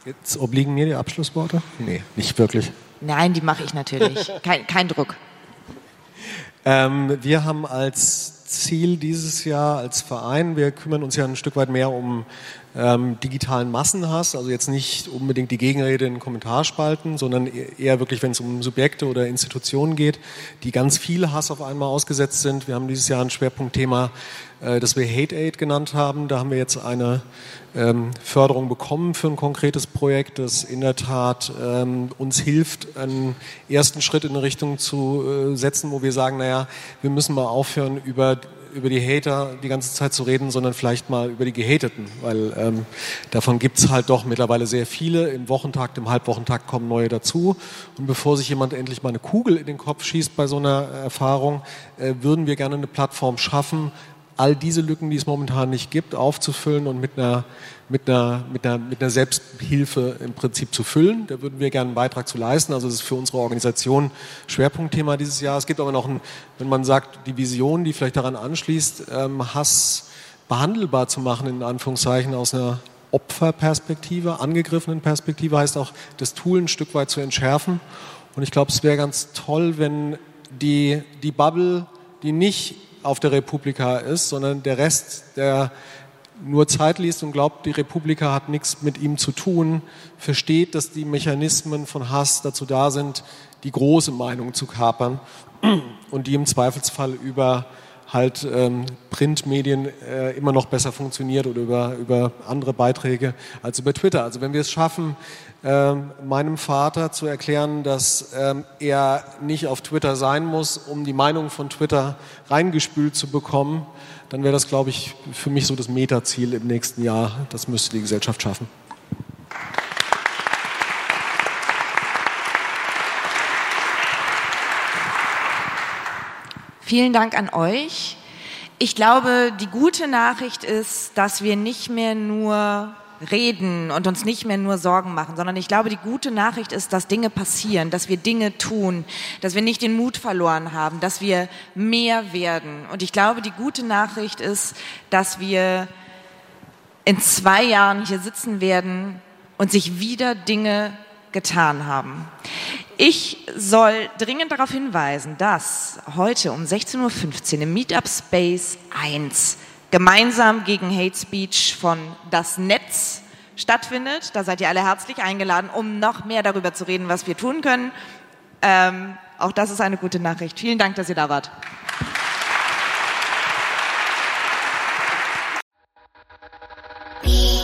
Jetzt obliegen mir die Abschlussworte? Nee, nicht wirklich. Nein, die mache ich natürlich. Kein, kein Druck. Ähm, wir haben als Ziel dieses Jahr als Verein, wir kümmern uns ja ein Stück weit mehr um ähm, digitalen Massenhass, also jetzt nicht unbedingt die Gegenrede in Kommentarspalten, sondern e-, eher wirklich, wenn es um Subjekte oder Institutionen geht, die ganz viel Hass auf einmal ausgesetzt sind. Wir haben dieses Jahr ein Schwerpunktthema, äh, das wir Hate Aid genannt haben. Da haben wir jetzt eine ähm, Förderung bekommen für ein konkretes Projekt, das in der Tat ähm, uns hilft, einen ersten Schritt in eine Richtung zu äh, setzen, wo wir sagen, naja, wir müssen mal aufhören, über über die Hater die ganze Zeit zu reden, sondern vielleicht mal über die Gehateten, weil ähm, davon gibt es halt doch mittlerweile sehr viele. Im Wochentakt, im Halbwochentakt kommen neue dazu. Und bevor sich jemand endlich mal eine Kugel in den Kopf schießt bei so einer Erfahrung, äh, würden wir gerne eine Plattform schaffen, all diese Lücken, die es momentan nicht gibt, aufzufüllen und mit einer, mit einer, mit einer, mit einer Selbsthilfe im Prinzip zu füllen. Da würden wir gerne einen Beitrag zu leisten. Also das ist für unsere Organisation Schwerpunktthema dieses Jahr. Es gibt aber noch ein, wenn man sagt, die Vision, die vielleicht daran anschließt, ähm, Hass behandelbar zu machen, in Anführungszeichen, aus einer Opferperspektive, angegriffenen Perspektive, heißt auch, das Tool ein Stück weit zu entschärfen. Und ich glaube, es wäre ganz toll, wenn die, die Bubble, die nicht auf der Republika ist, sondern der Rest, der nur Zeit liest und glaubt, die Republika hat nichts mit ihm zu tun, versteht, dass die Mechanismen von Hass dazu da sind, die große Meinung zu kapern und die im Zweifelsfall über halt ähm, Printmedien äh, immer noch besser funktioniert oder über, über andere Beiträge als über Twitter. Also wenn wir es schaffen, ähm, meinem Vater zu erklären, dass ähm, er nicht auf Twitter sein muss, um die Meinung von Twitter reingespült zu bekommen, dann wäre das, glaube ich, für mich so das Metaziel im nächsten Jahr. Das müsste die Gesellschaft schaffen. Vielen Dank an euch. Ich glaube, die gute Nachricht ist, dass wir nicht mehr nur reden und uns nicht mehr nur Sorgen machen, sondern ich glaube, die gute Nachricht ist, dass Dinge passieren, dass wir Dinge tun, dass wir nicht den Mut verloren haben, dass wir mehr werden. Und ich glaube, die gute Nachricht ist, dass wir in zwei Jahren hier sitzen werden und sich wieder Dinge getan haben. Ich soll dringend darauf hinweisen, dass heute um 16.15 Uhr im Meetup Space 1 gemeinsam gegen Hate Speech von Das Netz stattfindet. Da seid ihr alle herzlich eingeladen, um noch mehr darüber zu reden, was wir tun können. Ähm, auch das ist eine gute Nachricht. Vielen Dank, dass ihr da wart. Be